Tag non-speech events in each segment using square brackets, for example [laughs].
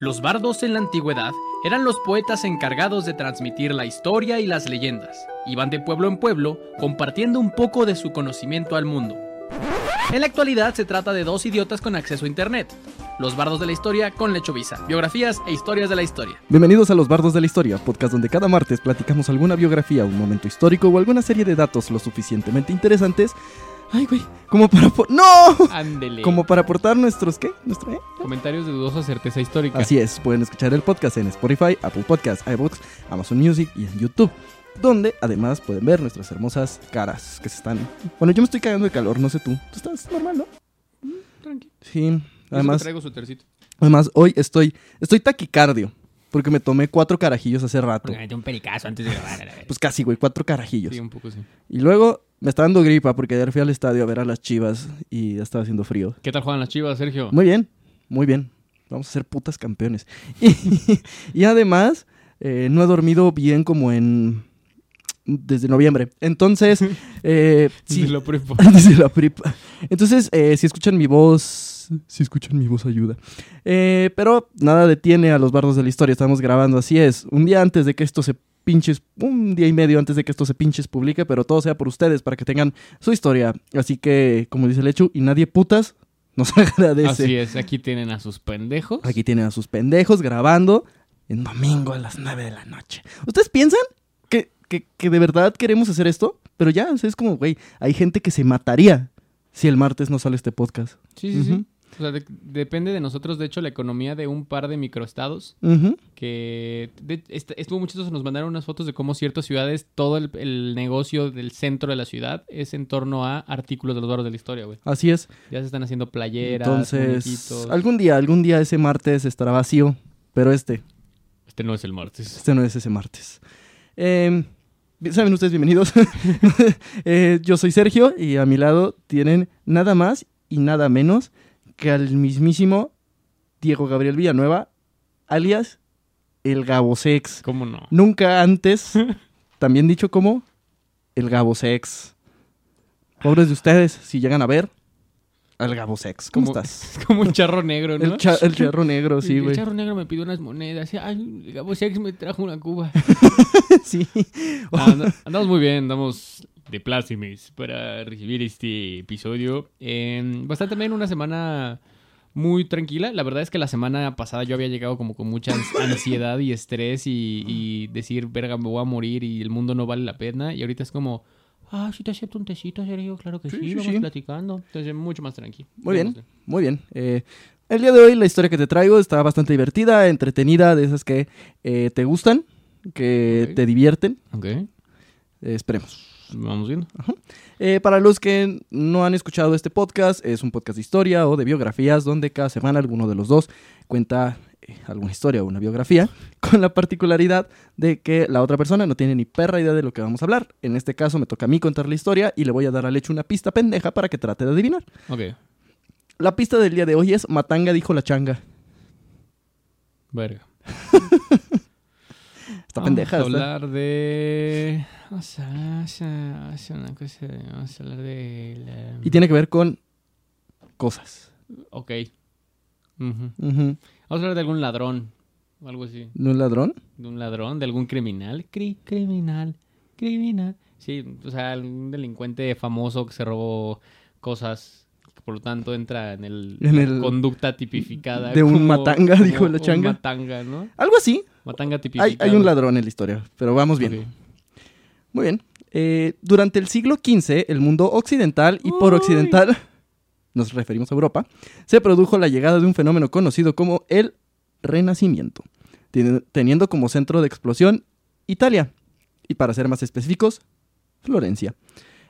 Los bardos en la antigüedad eran los poetas encargados de transmitir la historia y las leyendas. Iban de pueblo en pueblo compartiendo un poco de su conocimiento al mundo. En la actualidad se trata de dos idiotas con acceso a internet. Los bardos de la historia con Lechovisa, biografías e historias de la historia. Bienvenidos a Los Bardos de la Historia, podcast donde cada martes platicamos alguna biografía, un momento histórico o alguna serie de datos lo suficientemente interesantes. Ay, güey, como para... ¡No! Ándele. Como para aportar nuestros, ¿qué? ¿Nuestro, eh? Comentarios de dudosa certeza histórica. Así es, pueden escuchar el podcast en Spotify, Apple Podcasts, iVoox, Amazon Music y en YouTube. Donde además pueden ver nuestras hermosas caras que se están... Bueno, yo me estoy cagando de calor, no sé tú. Tú estás normal, ¿no? Tranqui. Sí, además... traigo su tercito. Además, hoy estoy, estoy taquicardio. Porque me tomé cuatro carajillos hace rato. Porque me metí un pericazo antes de grabar. a la. Pues casi, güey, cuatro carajillos. Sí, un poco sí. Y luego me está dando gripa porque ayer fui al estadio a ver a las chivas y ya estaba haciendo frío. ¿Qué tal juegan las chivas, Sergio? Muy bien, muy bien. Vamos a ser putas campeones. [laughs] Y, y además, eh, no he dormido bien como en... Desde noviembre. Entonces, [laughs] eh, sí. [laughs] Desde la prepa. Entonces, eh, si escuchan mi voz, si escuchan mi voz, ayuda. Eh, pero nada detiene a los bardos de la historia. Estamos grabando, así es. Un día antes de que esto se pinches, un día y medio antes de que esto se pinches publique, pero todo sea por ustedes para que tengan su historia. Así que, como dice Lechu, y nadie putas nos [laughs] agradece. Así es, aquí tienen a sus pendejos. Aquí tienen a sus pendejos grabando en domingo a las 9 de la noche. ¿Ustedes piensan que, que- que de verdad queremos hacer esto? Pero ya, es como, güey, hay gente que se mataría si el martes no sale este podcast. Sí, sí, sí. O sea, de- depende de nosotros, de hecho, la economía de un par de microestados Ujú. que de- est- estuvo muy chistoso. Nos mandaron unas fotos de cómo ciertas ciudades, todo el, el negocio del centro de la ciudad es en torno a artículos de los barros de la historia, güey. Así es. Ya se están haciendo playeras, Entonces, muñequitos. algún día, algún día ese martes estará vacío, pero este, Este no es el martes. este no es ese martes. Eh, Saben ustedes, bienvenidos. [laughs] Eh, yo soy Sergio y a mi lado tienen nada más y nada menos que al mismísimo Diego Gabriel Villanueva, alias el Gabosex. ¿Cómo no? Nunca antes, [laughs] también dicho como el Gabosex. Pobres de ustedes, si llegan a ver al Gabosex. ¿Cómo Como- estás? Es [laughs] como un charro negro, ¿no? El, cha- el charro negro, [laughs] sí, el güey. charro negro me pidió unas monedas. Ay, el Gabo Sex me trajo una cuba. sí. Ah, and- andamos muy bien, andamos de plácimes para recibir este episodio. Eh, bastante bien, una semana muy tranquila. La verdad es que la semana pasada yo había llegado como con mucha ans- ansiedad y estrés y, y decir, verga, me voy a morir y el mundo no vale la pena. Y ahorita es como, ah, sí te acepto un tecito, Sergio, claro que sí, Sí, sí, vamos sí. platicando. Entonces, mucho más tranquilo. Muy bien, muy bien. Eh, el día de hoy la historia que te traigo está bastante divertida, entretenida, de esas que eh, te gustan, que te divierten. Ok, Eh, esperemos. Vamos viendo. Eh, para los que no han escuchado este podcast, es un podcast de historia o de biografías donde cada semana alguno de los dos cuenta eh, alguna historia o una biografía, [laughs] con la particularidad de que la otra persona no tiene ni perra idea de lo que vamos a hablar. En este caso me toca a mí contar la historia y le voy a dar al hecho una pista pendeja para que trate de adivinar. Ok, La pista del día de hoy es Matanga dijo la changa. verga. [laughs] Está pendeja. Vamos a está- hablar de. Vamos a, vamos vamos hacer una cosa. Vamos a hablar de. La... Y tiene que ver con cosas. Ok. Vamos a hablar de algún ladrón. O algo así. ¿De un ladrón? De un ladrón, de algún criminal. Cri- criminal. Criminal. Sí, o sea, algún delincuente famoso que se robó cosas. por lo tanto entra en el, En el- conducta tipificada. de un matanga, [laughs] dijo la un changa. matanga, ¿no? Algo así. Matanga. Hay, hay un ladrón en la historia, pero vamos bien. Muy bien. Eh, durante el siglo XV, el mundo occidental, y por occidental nos referimos a Europa, se produjo la llegada de un fenómeno conocido como el Renacimiento, teni- teniendo como centro de explosión Italia, y para ser más específicos, Florencia.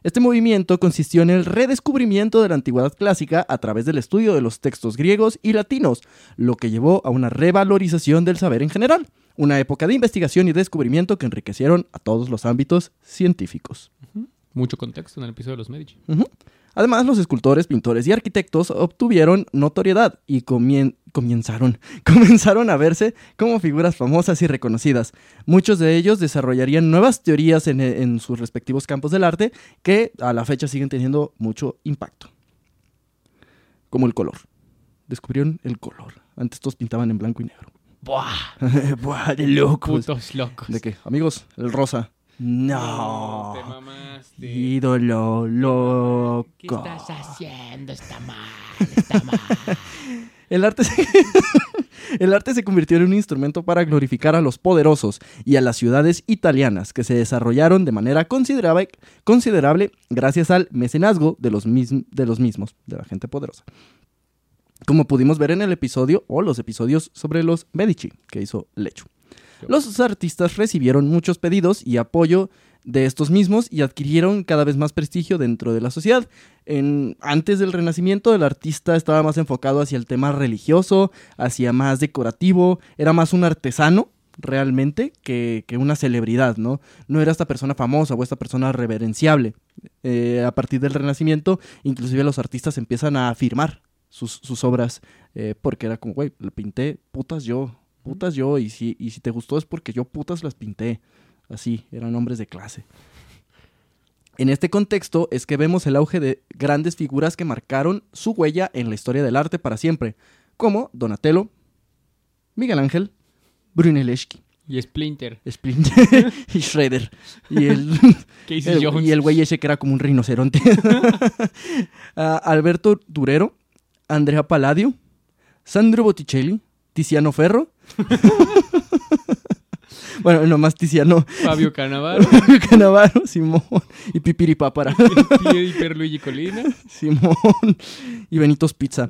Este movimiento consistió en el redescubrimiento de la antigüedad clásica a través del estudio de los textos griegos y latinos, lo que llevó a una revalorización del saber en general, una época de investigación y descubrimiento que enriquecieron a todos los ámbitos científicos. Mucho contexto en el episodio de los Medici. Además, los escultores, pintores y arquitectos obtuvieron notoriedad y comien- comenzaron, [laughs] comenzaron a verse como figuras famosas y reconocidas. Muchos de ellos desarrollarían nuevas teorías en, en sus respectivos campos del arte que a la fecha siguen teniendo mucho impacto. Como el color. Descubrieron el color. Antes todos pintaban en blanco y negro. ¡Buah! [laughs] Buah, de locos. Putos locos. ¿De qué? Amigos, el rosa. No. Te mamaste. Ídolo loco. ¿Qué estás haciendo? Está mal, está mal. [laughs] El arte, se... [laughs] el arte se convirtió en un instrumento para glorificar a los poderosos y a las ciudades italianas que se desarrollaron de manera considerable, considerable gracias al mecenazgo de los, mis- de los mismos, de la gente poderosa. Como pudimos ver en el episodio o los episodios sobre los Medici que hizo Lechu. Los artistas recibieron muchos pedidos y apoyo de estos mismos y adquirieron cada vez más prestigio dentro de la sociedad. En, antes del Renacimiento, el artista estaba más enfocado hacia el tema religioso, hacia más decorativo, era más un artesano realmente que, que una celebridad, ¿no? No era esta persona famosa o esta persona reverenciable. Eh, a partir del Renacimiento, inclusive los artistas empiezan a firmar sus, sus obras, eh, porque era como, güey, lo pinté, putas yo, putas yo, y si, y si te gustó es porque yo putas las pinté. Así, eran hombres de clase. En este contexto es que vemos el auge de grandes figuras que marcaron su huella en la historia del arte para siempre, como Donatello, Miguel Ángel, Brunelleschi, Y Splinter. Splinter [laughs] y Shredder. Y [laughs] el, y el güey ese que era como un rinoceronte. [laughs] Ah, Alberto Durero, Andrea Palladio, Sandro Botticelli, Tiziano Ferro. [laughs] bueno, nomás Tiziano Fabio Canavaro. [laughs] Canavaro, Simón y Pipiripápara, y Pierluigi Colina. [laughs] Simón y Benitos Pizza.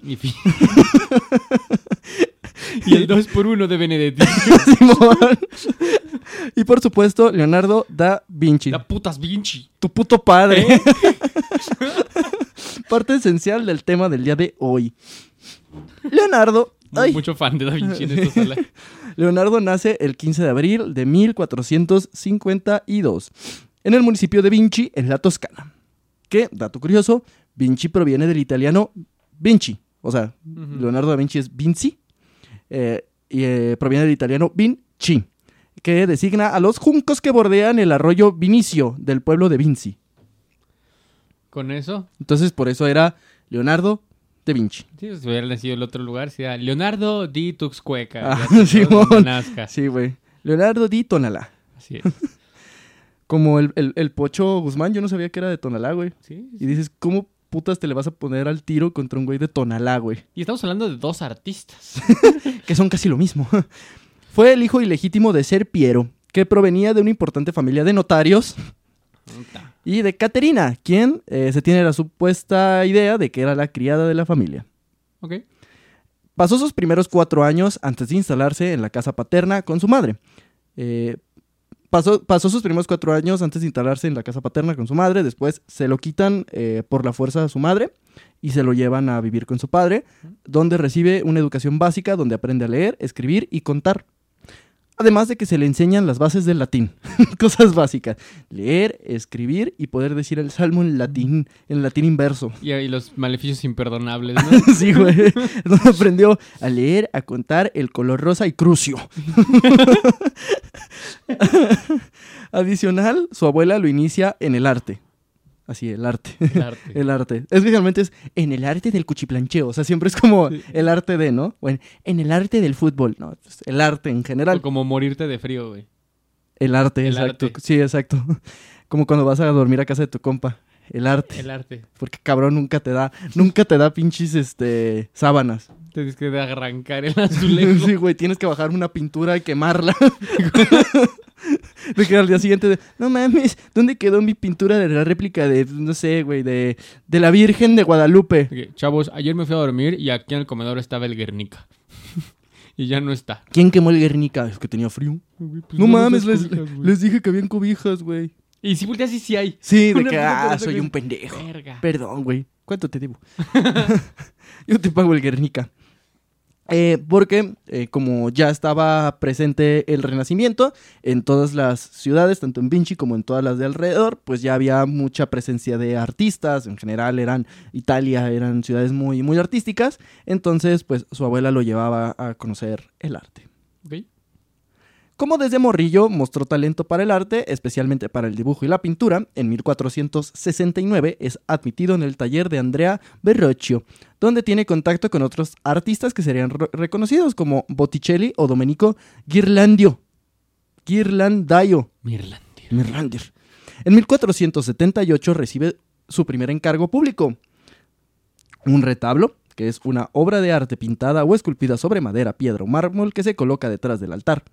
Y el 2 por 1 de Benedetti. Simón. y por supuesto, Leonardo da Vinci. La putas Vinci. Tu puto padre. ¿Eh? Parte esencial del tema del día de hoy. Leonardo. ay, Mucho fan de Da Vinci en esta sala. [laughs] Leonardo nace el 15 de abril de 1452 en el municipio de Vinci, en la Toscana. Que, dato curioso, Vinci proviene del italiano Vinci. O sea. Leonardo da Vinci es Vinci. eh, y eh, proviene del italiano Vinci, que designa a los juncos que bordean el arroyo Vinicio del pueblo de Vinci. Con eso, Entonces, por eso era Leonardo da Vinci. sí, si hubiera nacido en otro lugar, sería Leonardo di Tuxcueca. Ah, [laughs] nazca. Sí, güey. Leonardo di Tonalá. Así es. [laughs] Como el, el- el Pocho Guzmán, yo no sabía que era de Tonalá, güey. Sí, Y dices, ¿cómo putas te le vas a poner al tiro contra un güey de Tonalá, güey? Y estamos hablando de dos artistas. [laughs] Que son casi lo mismo. Fue el hijo ilegítimo de Ser Piero, que provenía de una importante familia de notarios. Y de Caterina, quien eh, se tiene la supuesta idea de que era la criada de la familia. Ok. Pasó sus primeros cuatro años antes de instalarse en la casa paterna con su madre. Eh, pasó, pasó sus primeros cuatro años antes de instalarse en la casa paterna con su madre. Después se lo quitan eh, por la fuerza a su madre y se lo llevan a vivir con su padre, donde recibe una educación básica donde aprende a leer, escribir y contar. Además de que se le enseñan las bases del latín, [laughs] cosas básicas, leer, escribir y poder decir el salmo en latín, en latín inverso. Y ahí los maleficios imperdonables, ¿no? [laughs] Sí, güey. [laughs] Donde aprendió a leer, a contar el color rosa y crucio. Adicional, su abuela lo inicia en el arte. Así, el arte. El arte. [laughs] El arte. Es que realmente es en el arte del cuchiplancheo. O sea, siempre es como Sí. el arte de, ¿no? Bueno, en el arte del fútbol. No, pues, el arte en general. O como morirte de frío, güey. El arte, El exacto. arte. Sí, exacto. [laughs] Como cuando vas a dormir a casa de tu compa. El arte. El arte. Porque cabrón nunca te da, nunca te da pinches este sábanas. Tienes que arrancar el [laughs] azulejo. Sí, güey, tienes que bajar una pintura y quemarla. De que al día siguiente, de, no mames, ¿dónde quedó mi pintura de la réplica de, no sé, güey, de, de la Virgen de Guadalupe? Chavos, ayer me fui a dormir y aquí en el comedor estaba el Guernica. [laughs] y ya no está. ¿Quién quemó el Guernica? Es que tenía frío. Pues no mames, les, cobijas, dije que habían cobijas, güey. Y si volteas, sí, sí hay. Sí, de [laughs] que, ah, soy un pendejo. Verga. Perdón, güey. ¿Cuánto te debo? Yo te pago el Guernica. Eh, porque eh, como ya estaba presente el Renacimiento en todas las ciudades, tanto en Vinci como en todas las de alrededor, pues ya había mucha presencia de artistas. En general eran Italia, eran ciudades muy, muy artísticas. Entonces, pues su abuela lo llevaba a conocer el arte. Como desde morrillo mostró talento para el arte, especialmente para el dibujo y la pintura, en 1469 es admitido en el taller de Andrea Verrocchio, donde tiene contacto con otros artistas que serían re- reconocidos como Botticelli o Domenico Ghirlandio. Ghirlandaio. Mirlandir. En 1478 recibe su primer encargo público. Un retablo, que es una obra de arte pintada o esculpida sobre madera, piedra o mármol que se coloca detrás del altar,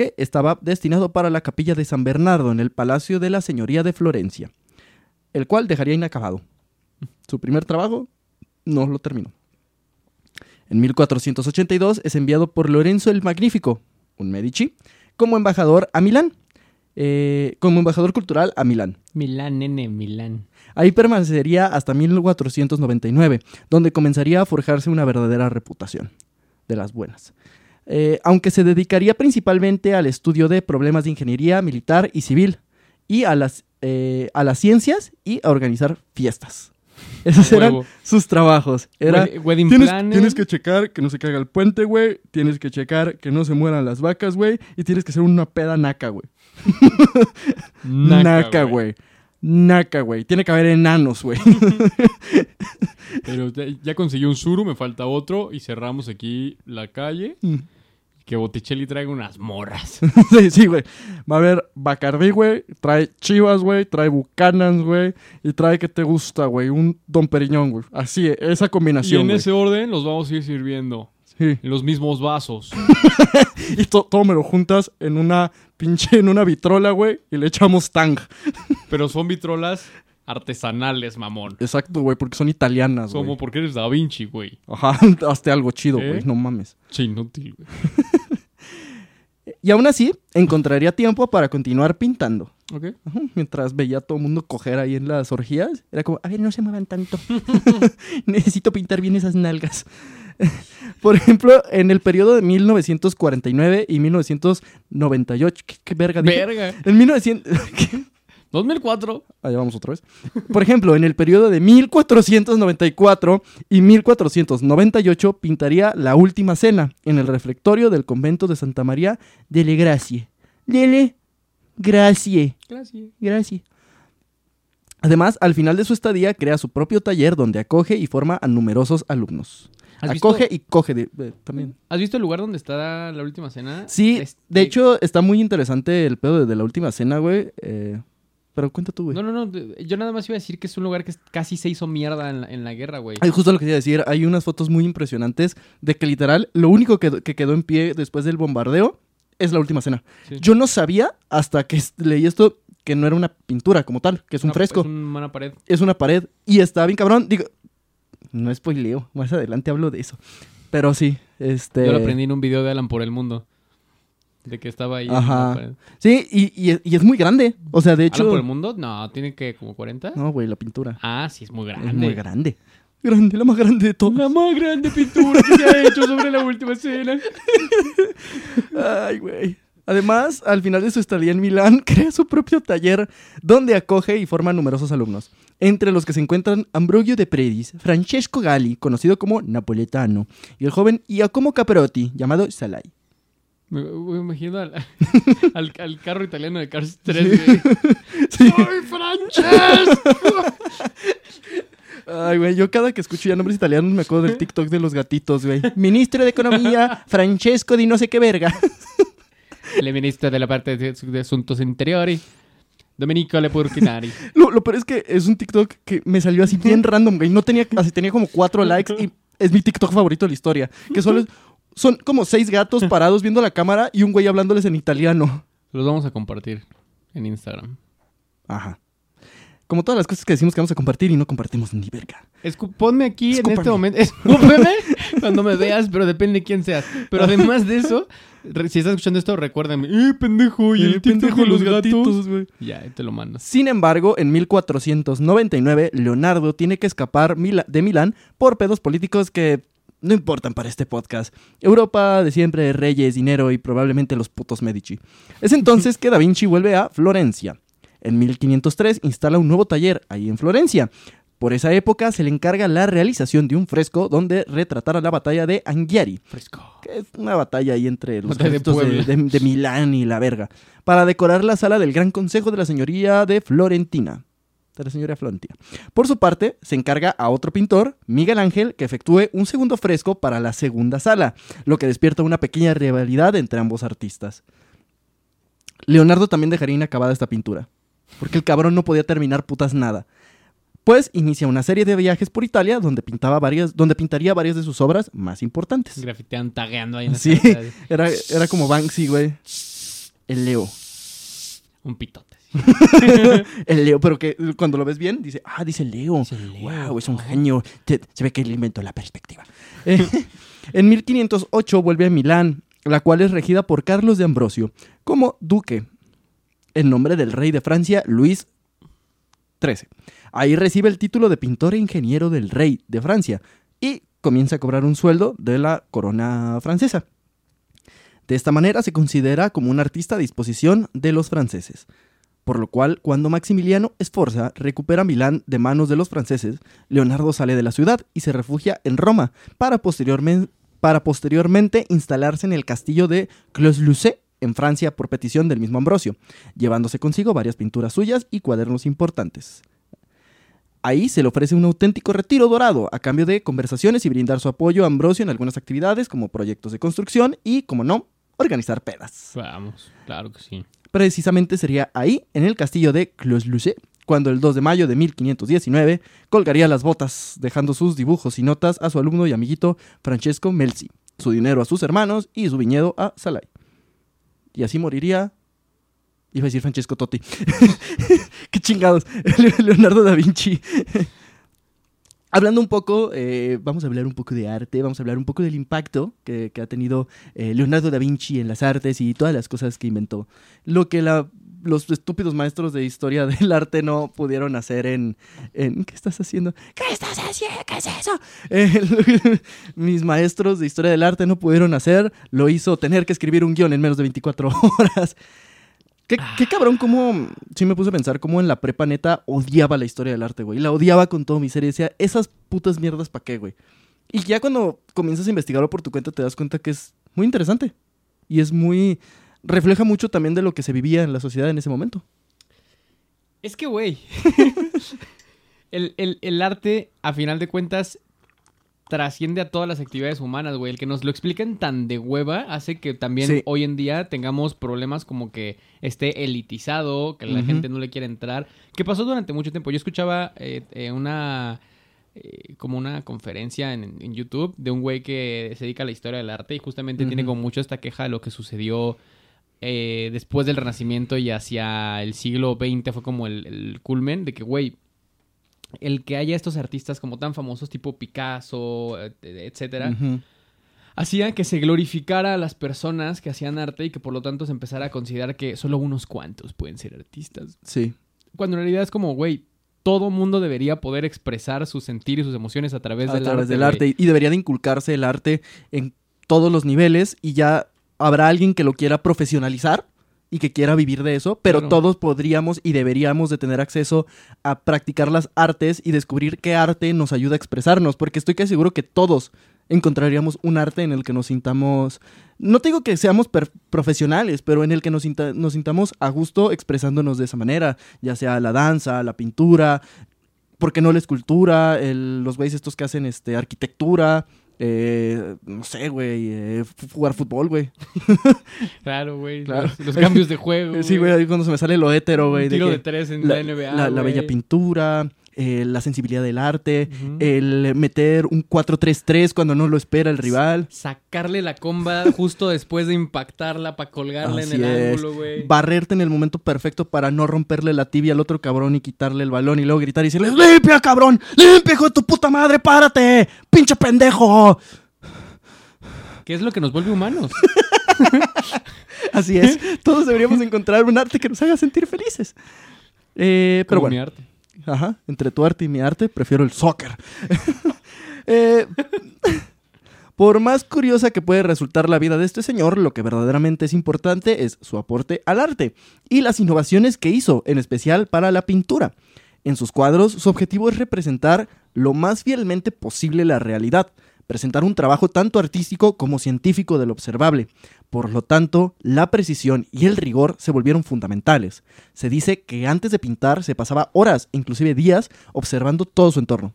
que estaba destinado para la capilla de San Bernardo en el Palacio de la Señoría de Florencia, el cual dejaría inacabado. Su primer trabajo no lo terminó. En 1482 es enviado por Lorenzo el Magnífico, un Medici, como embajador a Milán, eh, como embajador cultural a Milán. Milán, nene, Milán. Ahí permanecería hasta 1499, donde comenzaría a forjarse una verdadera reputación, de las buenas. Eh, aunque se dedicaría principalmente al estudio de problemas de ingeniería militar y civil, y a las, eh, a las ciencias y a organizar fiestas. [laughs] Esos eran huevo. sus trabajos. Era, Wedding Tienes, que checar que no se caiga el puente, güey. Tienes que checar que no se mueran las vacas, güey. Y tienes que hacer una peda naca, güey. [laughs] Naca, güey. Naca, güey. Tiene que haber enanos, güey. [laughs] Pero ya- ya conseguí un suru, me falta otro y cerramos aquí la calle. Mm. Que Botticelli traiga unas morras. [laughs] sí, sí, güey. Va a haber Bacardí, güey. Trae Chivas, güey. Trae Bucanans, güey. Y trae, ¿qué te gusta, güey? Un Don Periñón, güey. Así, esa y combinación, en güey. ese orden los vamos a ir sirviendo. Sí. En los mismos vasos. [laughs] Y to- todo me lo juntas en una pinche, en una vitrola, güey. Y le echamos tang. [laughs] Pero son vitrolas artesanales, mamón. Exacto, güey. Porque son italianas, güey. Como porque eres Da Vinci, güey. Ajá, hazte algo chido, ¿Eh? güey, no mames. Che, inútil, güey. Y aún así, encontraría tiempo para continuar pintando. Ajá, Mientras veía a todo el mundo coger ahí en las orgías, era como, a ver, no se muevan tanto. [laughs] [laughs] Necesito pintar bien esas nalgas. [laughs] Por ejemplo, en el periodo de 1949 y 1998, ¿qué, qué verga dije? Verga. En 1900... ¿qué? 2004. Allá vamos otra vez. Por ejemplo, en el periodo de 1494 y 1498 pintaría La Última Cena en el reflectorio del convento de Santa María de Le Gracie. Dele Gracie. Gracias. Gracie. Además, al final de su estadía, crea su propio taller donde acoge y forma a numerosos alumnos. ¿Has visto- Acoge y coge de- de- también. ¿Has visto el lugar donde está la última cena? Sí, Este- de hecho, está muy interesante el pedo de, de la última cena, güey. eh, pero cuenta tú, güey. No, no, no. Yo nada más iba a decir que es un lugar que es- casi se hizo mierda en la, en la guerra, güey. Ay, justo lo que quería decir, hay unas fotos muy impresionantes de que literal lo único que, que quedó en pie después del bombardeo es la última cena. Sí. Yo no sabía hasta que leí esto que no era una pintura como tal, que es un Una- fresco, Es una pared. es una pared y está bien cabrón. Digo, no spoileo, más adelante hablo de eso. Pero sí, este... Yo lo aprendí en un video de Alan por el mundo. De que estaba ahí. Ajá. Sí, y, y es- y es muy grande. O sea, de ¿Alan por hecho... el mundo? No, tiene que como 40. No, güey, la pintura. Ah, sí, es muy grande. Es muy grande. Grande, la más grande de todas. La más grande pintura que se ha hecho sobre la última escena. [laughs] Ay, güey. Además, al final de su estadía en Milán, [laughs] crea su propio taller donde acoge y forma numerosos alumnos, entre los que se encuentran Ambrogio de Predis, Francesco Galli, conocido como Napoletano, y el joven Giacomo Caperotti, llamado Salai. Me, me imagino al, [laughs] al, al carro italiano de Cars 3. güey. [laughs] Sí. ¡Soy Francesco! Ay, güey, yo cada que escucho ya nombres italianos me acuerdo del TikTok de los gatitos, güey. Ministro de Economía, [laughs] Francesco di no sé qué verga. El ministro de la parte de, de Asuntos Interiores, Domenico Lepurkinari. Lo, lo peor es que es un TikTok que me salió así bien random, güey. No tenía, así tenía como cuatro likes y es mi TikTok favorito de la historia. Que solo es- son como seis gatos [laughs] parados viendo la cámara y un güey hablándoles en italiano. Los vamos a compartir en Instagram. Ajá. Como todas las cosas que decimos que vamos a compartir y no compartimos ni verga. Escu- ponme aquí en este momento. [laughs] Escúpeme cuando me veas, pero depende de quién seas. Pero además de eso, si estás escuchando esto, recuérdame. ¡Eh, pendejo! Y el, Eh, pendejo, de los gatos. güey. Ya, te lo mando. Sin embargo, en 1499, Leonardo tiene que escapar de Milán por pedos políticos que no importan para este podcast. Europa de siempre, reyes, dinero y probablemente los putos Medici. Es entonces que Da Vinci vuelve a Florencia. En 1503 instala un nuevo taller ahí en Florencia, Por esa época se le encarga la realización de un fresco donde retratara la batalla de Anghiari, Fresco. que es una batalla ahí entre los de de- de Milán y la verga, para decorar la sala del Gran Consejo de la Señoría de Florentina. De la señoría Florentina. Por su parte, se encarga a otro pintor, Miguel Ángel, que efectúe un segundo fresco para la segunda sala, lo que despierta una pequeña rivalidad entre ambos artistas. Leonardo también dejaría inacabada esta pintura, porque el cabrón no podía terminar putas nada. Pues inicia una serie de viajes por Italia donde, pintaba varias, donde pintaría varias de sus obras más importantes. Grafitean tagueando ahí en la Sí. [laughs] Era, era como Banksy, güey. El Leo. Un pitote. [laughs] El Leo, pero que cuando lo ves bien, dice, ah, dice Leo. Leo, wow, es un genio. Te- se ve que él inventó la perspectiva. [laughs] Eh, en 1508 vuelve a Milán, la cual es regida por Carlos de Ambrosio como duque, en nombre del rey de Francia, Luis XIII. Ahí recibe el título de pintor e ingeniero del rey de Francia y comienza a cobrar un sueldo de la corona francesa. De esta manera se considera como un artista a disposición de los franceses. Por lo cual, cuando Maximiliano Sforza recupera Milán de manos de los franceses, Leonardo sale de la ciudad y se refugia en Roma para posteriormente instalarse en el castillo de Clos-Lucé, en Francia, por petición del mismo Ambrosio, llevándose consigo varias pinturas suyas y cuadernos importantes. Ahí se le ofrece un auténtico retiro dorado a cambio de conversaciones y brindar su apoyo a Ambrosio en algunas actividades como proyectos de construcción y, como no, organizar pedas. Vamos, claro que sí. Precisamente sería ahí, en el castillo de Clos-Lucé, cuando el 2 de mayo de 1519 colgaría las botas, dejando sus dibujos y notas a su alumno y amiguito Francesco Melzi, su dinero a sus hermanos y su viñedo a Salai. Y así moriría. Iba a decir Francesco Totti. [laughs] Qué chingados. [laughs] Leonardo da Vinci. Hablando un poco, eh, vamos a hablar un poco de arte, vamos a hablar un poco del impacto que, que ha tenido eh, Leonardo da Vinci en las artes y todas las cosas que inventó. Lo que la- los estúpidos maestros de historia [laughs] del arte no pudieron hacer en, en- ¿Qué estás haciendo? ¿Qué estás haciendo? ¿Qué es eso? Eh, [laughs] mis maestros de historia del arte no pudieron hacer, lo hizo tener que escribir un guion en menos de 24 [laughs] horas. Qué, qué cabrón, cómo. Sí, me puse a pensar cómo en la prepa neta odiaba la historia del arte, güey. La odiaba con todo mi ser y decía, esas putas mierdas, ¿pa' qué, güey? Y ya cuando comienzas a investigarlo por tu cuenta, te das cuenta que es muy interesante. Y es muy. Refleja mucho también de lo que se vivía en la sociedad en ese momento. Es que, güey. [laughs] el, el- el arte, a final de cuentas, trasciende a todas las actividades humanas, güey. El que nos lo expliquen tan de hueva hace que también Sí. hoy en día tengamos problemas como que esté elitizado, que la gente no le quiera entrar. Que pasó durante mucho tiempo. Yo escuchaba eh, eh, una. eh, como una conferencia en, en YouTube de un güey que se dedica a la historia del arte y justamente tiene como mucho esta queja de lo que sucedió eh, después del Renacimiento y hacia el siglo XX fue como el, el culmen de que, güey, el que haya estos artistas como tan famosos tipo Picasso, et- etcétera, hacía que se glorificara a las personas que hacían arte y que por lo tanto se empezara a considerar que solo unos cuantos pueden ser artistas. Sí. Cuando en realidad es como, güey, todo mundo debería poder expresar su sentir y sus emociones a través a del través arte. del arte. Y debería de inculcarse el arte en todos los niveles y ya habrá alguien que lo quiera profesionalizar y que quiera vivir de eso, pero Claro. todos podríamos y deberíamos de tener acceso a practicar las artes y descubrir qué arte nos ayuda a expresarnos, porque estoy casi seguro que todos encontraríamos un arte en el que nos sintamos, no te digo que seamos per- profesionales, pero en el que nos, sinta- nos sintamos a gusto expresándonos de esa manera, ya sea la danza, la pintura, ¿por qué no la escultura? El- los güeyes estos que hacen este, arquitectura, eh, no sé, güey, eh, jugar fútbol, güey. [laughs] Claro, güey. Claro. Los, los cambios de juego. [laughs] Sí, güey, ahí cuando se me sale lo hétero, güey. De tiro que de tres en la, la, NBA. la- bella pintura, eh, la sensibilidad del arte, el meter un 4-3-3 cuando no lo espera el rival. Sacarle la comba [laughs] justo después de impactarla para colgarla Así en el es. ángulo, güey. Barrerte en el momento perfecto para no romperle la tibia al otro cabrón y quitarle el balón y luego gritar y decirle, limpia, cabrón, limpia, hijo de tu puta madre, párate, pinche pendejo. ¿Qué es lo que nos vuelve humanos? [laughs] Así es, [laughs] todos deberíamos encontrar un arte que nos haga sentir felices. Eh, pero bueno. mi arte. Ajá, entre tu arte y mi arte, prefiero el soccer. [laughs] Eh, por más curiosa que puede resultar la vida de este señor, lo que verdaderamente es importante es su aporte al arte y las innovaciones que hizo, en especial para la pintura. En sus cuadros, su objetivo es representar lo más fielmente posible la realidad, presentar un trabajo tanto artístico como científico del observable. Por lo tanto, la precisión y el rigor se volvieron fundamentales. Se dice que antes de pintar se pasaba horas, inclusive días, observando todo su entorno.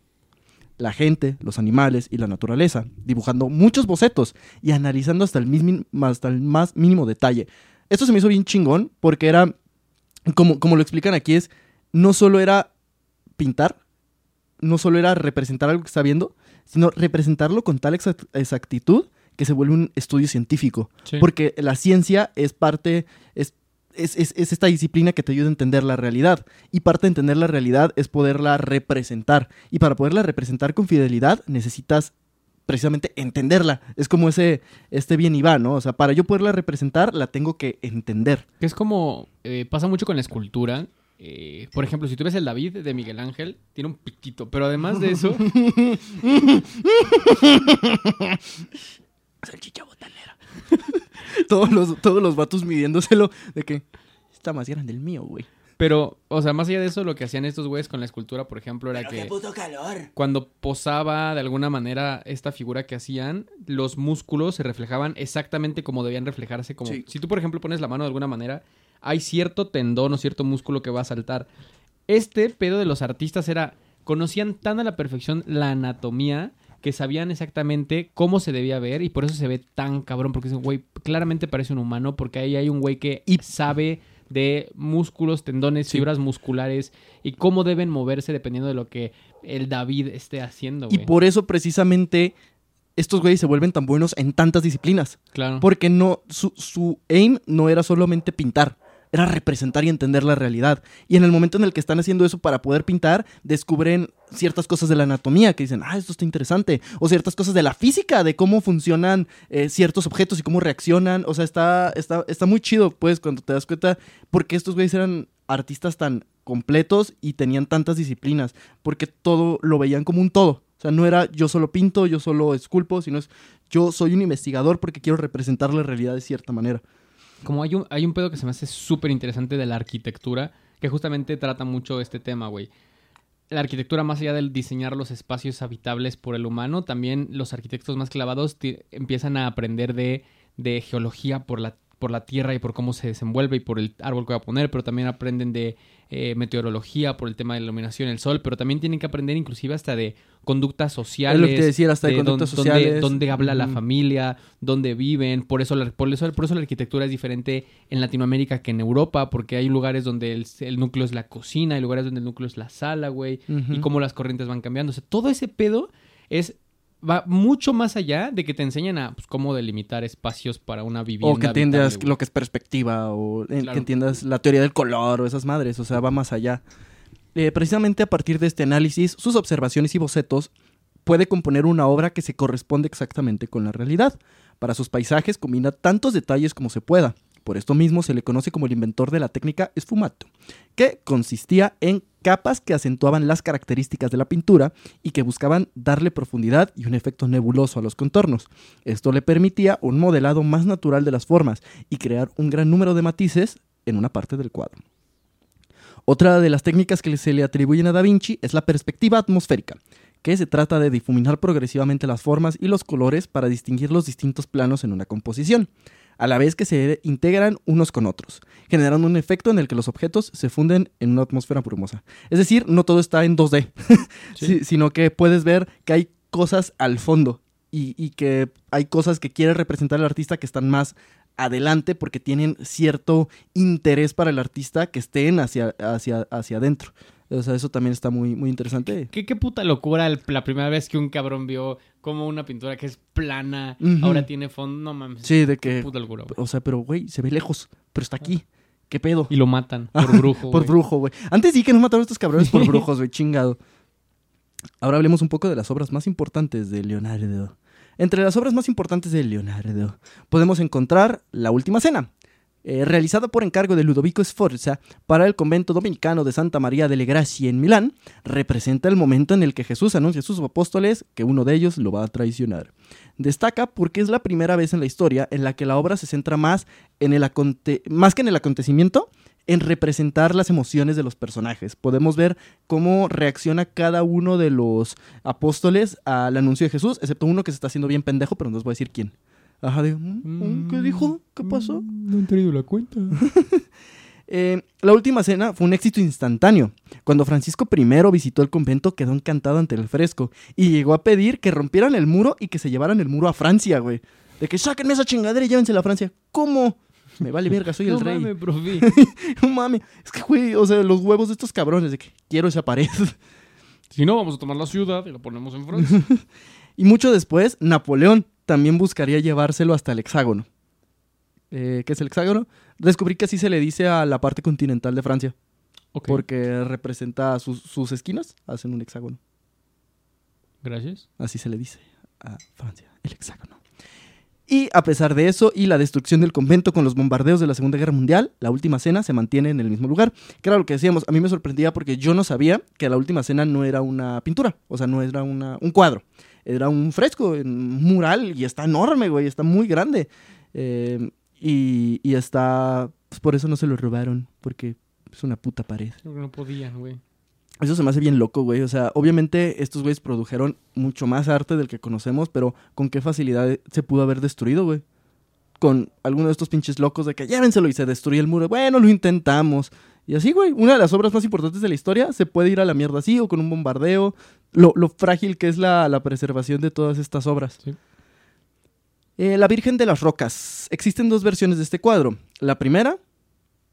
La gente, los animales y la naturaleza, dibujando muchos bocetos y analizando hasta el, más mínimo detalle. Esto se me hizo bien chingón porque era, como, como lo explican aquí, es no solo era pintar, no solo era representar algo que está viendo, sino representarlo con tal exact- exactitud que se vuelve un estudio científico. Sí. Porque la ciencia es parte, es, es, es- es esta disciplina que te ayuda a entender la realidad. Y parte de entender la realidad es poderla representar. Y para poderla representar con fidelidad necesitas precisamente entenderla. Es como ese, este bien y va, ¿no? O sea, para yo poderla representar la tengo que entender. Que es como, eh, pasa mucho con la escultura. Eh, por ejemplo, si tú ves el David de Miguel Ángel, tiene un piquito, pero además de eso, [laughs] Salchicha botanera. [laughs] todos, los, todos los vatos midiéndoselo de que está más grande el mío, güey. pero, o sea, más allá de eso, lo que hacían estos güeyes con la escultura, por ejemplo, era que puto calor. cuando posaba de alguna manera esta figura que hacían, los músculos se reflejaban exactamente como debían reflejarse. Como Sí. si tú, por ejemplo, pones la mano de alguna manera, hay cierto tendón o cierto músculo que va a saltar. Este pedo de los artistas era, conocían tan a la perfección la anatomía que sabían exactamente cómo se debía ver y por eso se ve tan cabrón, porque ese güey claramente parece un humano, porque ahí hay un güey que sabe de músculos, tendones, Sí. fibras musculares y cómo deben moverse dependiendo de lo que el David esté haciendo, Y por eso precisamente estos güeyes se vuelven tan buenos en tantas disciplinas. Claro. Porque no, su, su aim no era solamente pintar, era representar y entender la realidad. Y en el momento en el que están haciendo eso para poder pintar, descubren ciertas cosas de la anatomía que dicen, ah, esto está interesante. O ciertas cosas de la física, de cómo funcionan eh, ciertos objetos y cómo reaccionan. O sea, está, está, está muy chido, pues, cuando te das cuenta, porque estos güeyes eran artistas tan completos y tenían tantas disciplinas, porque todo lo veían como un todo. O sea, no era yo solo pinto, yo solo esculpo, sino es yo soy un investigador porque quiero representar la realidad de cierta manera. Como hay un, hay un pedo que se me hace súper interesante de la arquitectura, que justamente trata mucho este tema, güey. La arquitectura, más allá del diseñar los espacios habitables por el humano, también los arquitectos más clavados empiezan a aprender de, de geología por la, por la tierra y por cómo se desenvuelve y por el árbol que va a poner, pero también aprenden de eh, meteorología por el tema de la iluminación del sol, pero también tienen que aprender inclusive hasta de conductas sociales. Es lo que te decía, hasta de de conductas sociales. Dónde, habla la familia, dónde viven. Por eso, la, por, eso, por eso la arquitectura es diferente en Latinoamérica que en Europa, porque hay lugares donde el, el núcleo es la cocina, hay lugares donde el núcleo es la sala, güey, y cómo las corrientes van cambiando. O sea, todo ese pedo es va mucho más allá de que te enseñan a pues, cómo delimitar espacios para una vivienda. O que entiendas habitable, lo que es perspectiva, o eh, Claro. que entiendas la teoría del color, o esas madres, o sea, va más allá. Eh, precisamente a partir de este análisis, sus observaciones y bocetos, puede componer una obra que se corresponde exactamente con la realidad. Para sus paisajes combina tantos detalles como se pueda. Por esto mismo se le conoce como el inventor de la técnica sfumato, que consistía en capas que acentuaban las características de la pintura y que buscaban darle profundidad y un efecto nebuloso a los contornos. Esto le permitía un modelado más natural de las formas y crear un gran número de matices en una parte del cuadro. Otra de las técnicas que se le atribuyen a Da Vinci es la perspectiva atmosférica, que se trata de difuminar progresivamente las formas y los colores para distinguir los distintos planos en una composición, a la vez que se integran unos con otros, generando un efecto en el que los objetos se funden en una atmósfera brumosa. Es decir, no todo está en 2D, [laughs] Sí. sí, sino que puedes ver que hay cosas al fondo y, y que hay cosas que quiere representar el artista que están más adelante porque tienen cierto interés para el artista que estén hacia, hacia, hacia adentro. O sea, eso también está muy, muy interesante. ¿Qué, qué puta locura el- la primera vez que un cabrón vio como una pintura que es plana, ahora tiene fondo. No mames. Sí, de Qué que... puta locura, güey. O sea, pero güey, se ve lejos, pero está aquí. ¿Qué pedo? Y lo matan por brujo. por brujo, güey. Antes sí que nos mataron estos cabrones por [laughs] brujos, güey, chingado. Ahora hablemos un poco de las obras más importantes de Leonardo. Entre las obras más importantes de Leonardo podemos encontrar La Última Cena. Eh, realizada por encargo de Ludovico Sforza para el convento dominicano de Santa María delle Grazie en Milán, representa el momento en el que Jesús anuncia a sus apóstoles que uno de ellos lo va a traicionar. Destaca porque es la primera vez en la historia en la que la obra se centra más, en el más que en el acontecimiento, en representar las emociones de los personajes. Podemos ver cómo reacciona cada uno de los apóstoles al anuncio de Jesús, excepto uno que se está haciendo bien pendejo, pero no os voy a decir quién. Ajá, de, "Mm, mm, ¿qué dijo? ¿Qué pasó? No han traído la cuenta. [laughs] Eh, la última cena fue un éxito instantáneo. Cuando Francisco I visitó el convento, quedó encantado ante el fresco y llegó a pedir que rompieran el muro y que se llevaran el muro a Francia, güey. De que sáquenme esa chingadera y llévensela a Francia. ¿Cómo? Me vale verga, soy [laughs] el no rey. mames, profe. [laughs] No mames. Es que, güey, o sea, los huevos de estos cabrones de que quiero esa pared. Si no, vamos a tomar la ciudad y la ponemos en Francia. Y mucho después, Napoleón también buscaría llevárselo hasta el hexágono. Eh, ¿Qué es el hexágono? Descubrí que así se le dice a la parte continental de Francia. Ok, Porque representa sus, sus esquinas, hacen un hexágono. gracias. Así se le dice a Francia, el hexágono. Y a pesar de eso y la destrucción del convento con los bombardeos de la Segunda Guerra Mundial, la última cena se mantiene en el mismo lugar. Que era lo que decíamos, a mí me sorprendía porque yo no sabía que la última cena no era una pintura, o sea, no era una, un cuadro, era un fresco, un mural y está enorme, güey, está muy grande. Eh, y, y está, pues por eso no se lo robaron, porque es una puta pared. No podían, güey. Eso se me hace bien loco, güey. O sea, obviamente estos güeyes produjeron mucho más arte del que conocemos, pero ¿con qué facilidad se pudo haber destruido, güey? Con alguno de estos pinches locos de que llévenselo y se destruye el muro. Bueno, lo intentamos. Y así, güey, una de las obras más importantes de la historia se puede ir a la mierda así o con un bombardeo. Lo, lo frágil que es la, la preservación de todas estas obras. Sí. Eh, la Virgen de las Rocas. Existen dos versiones de este cuadro. La primera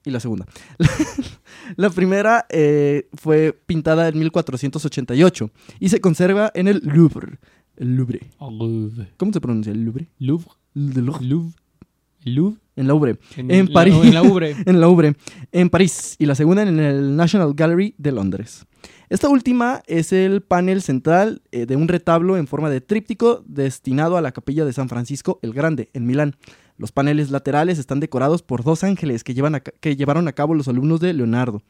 y la segunda. [laughs] la primera eh, fue pintada en 1488 y se conserva en el Louvre. El Louvre. Louvre. ¿Cómo se pronuncia el Louvre? Louvre. Louvre. Louvre. Louvre. En Louvre. En, En la- París. En la Louvre. En Louvre, [laughs] en París. Y la segunda en el National Gallery de Londres. Esta última es el panel central eh, de un retablo en forma de tríptico destinado a la capilla de San Francisco el Grande, en Milán. Los paneles laterales están decorados por dos ángeles que, llevan a ca- que llevaron a cabo los alumnos de Leonardo.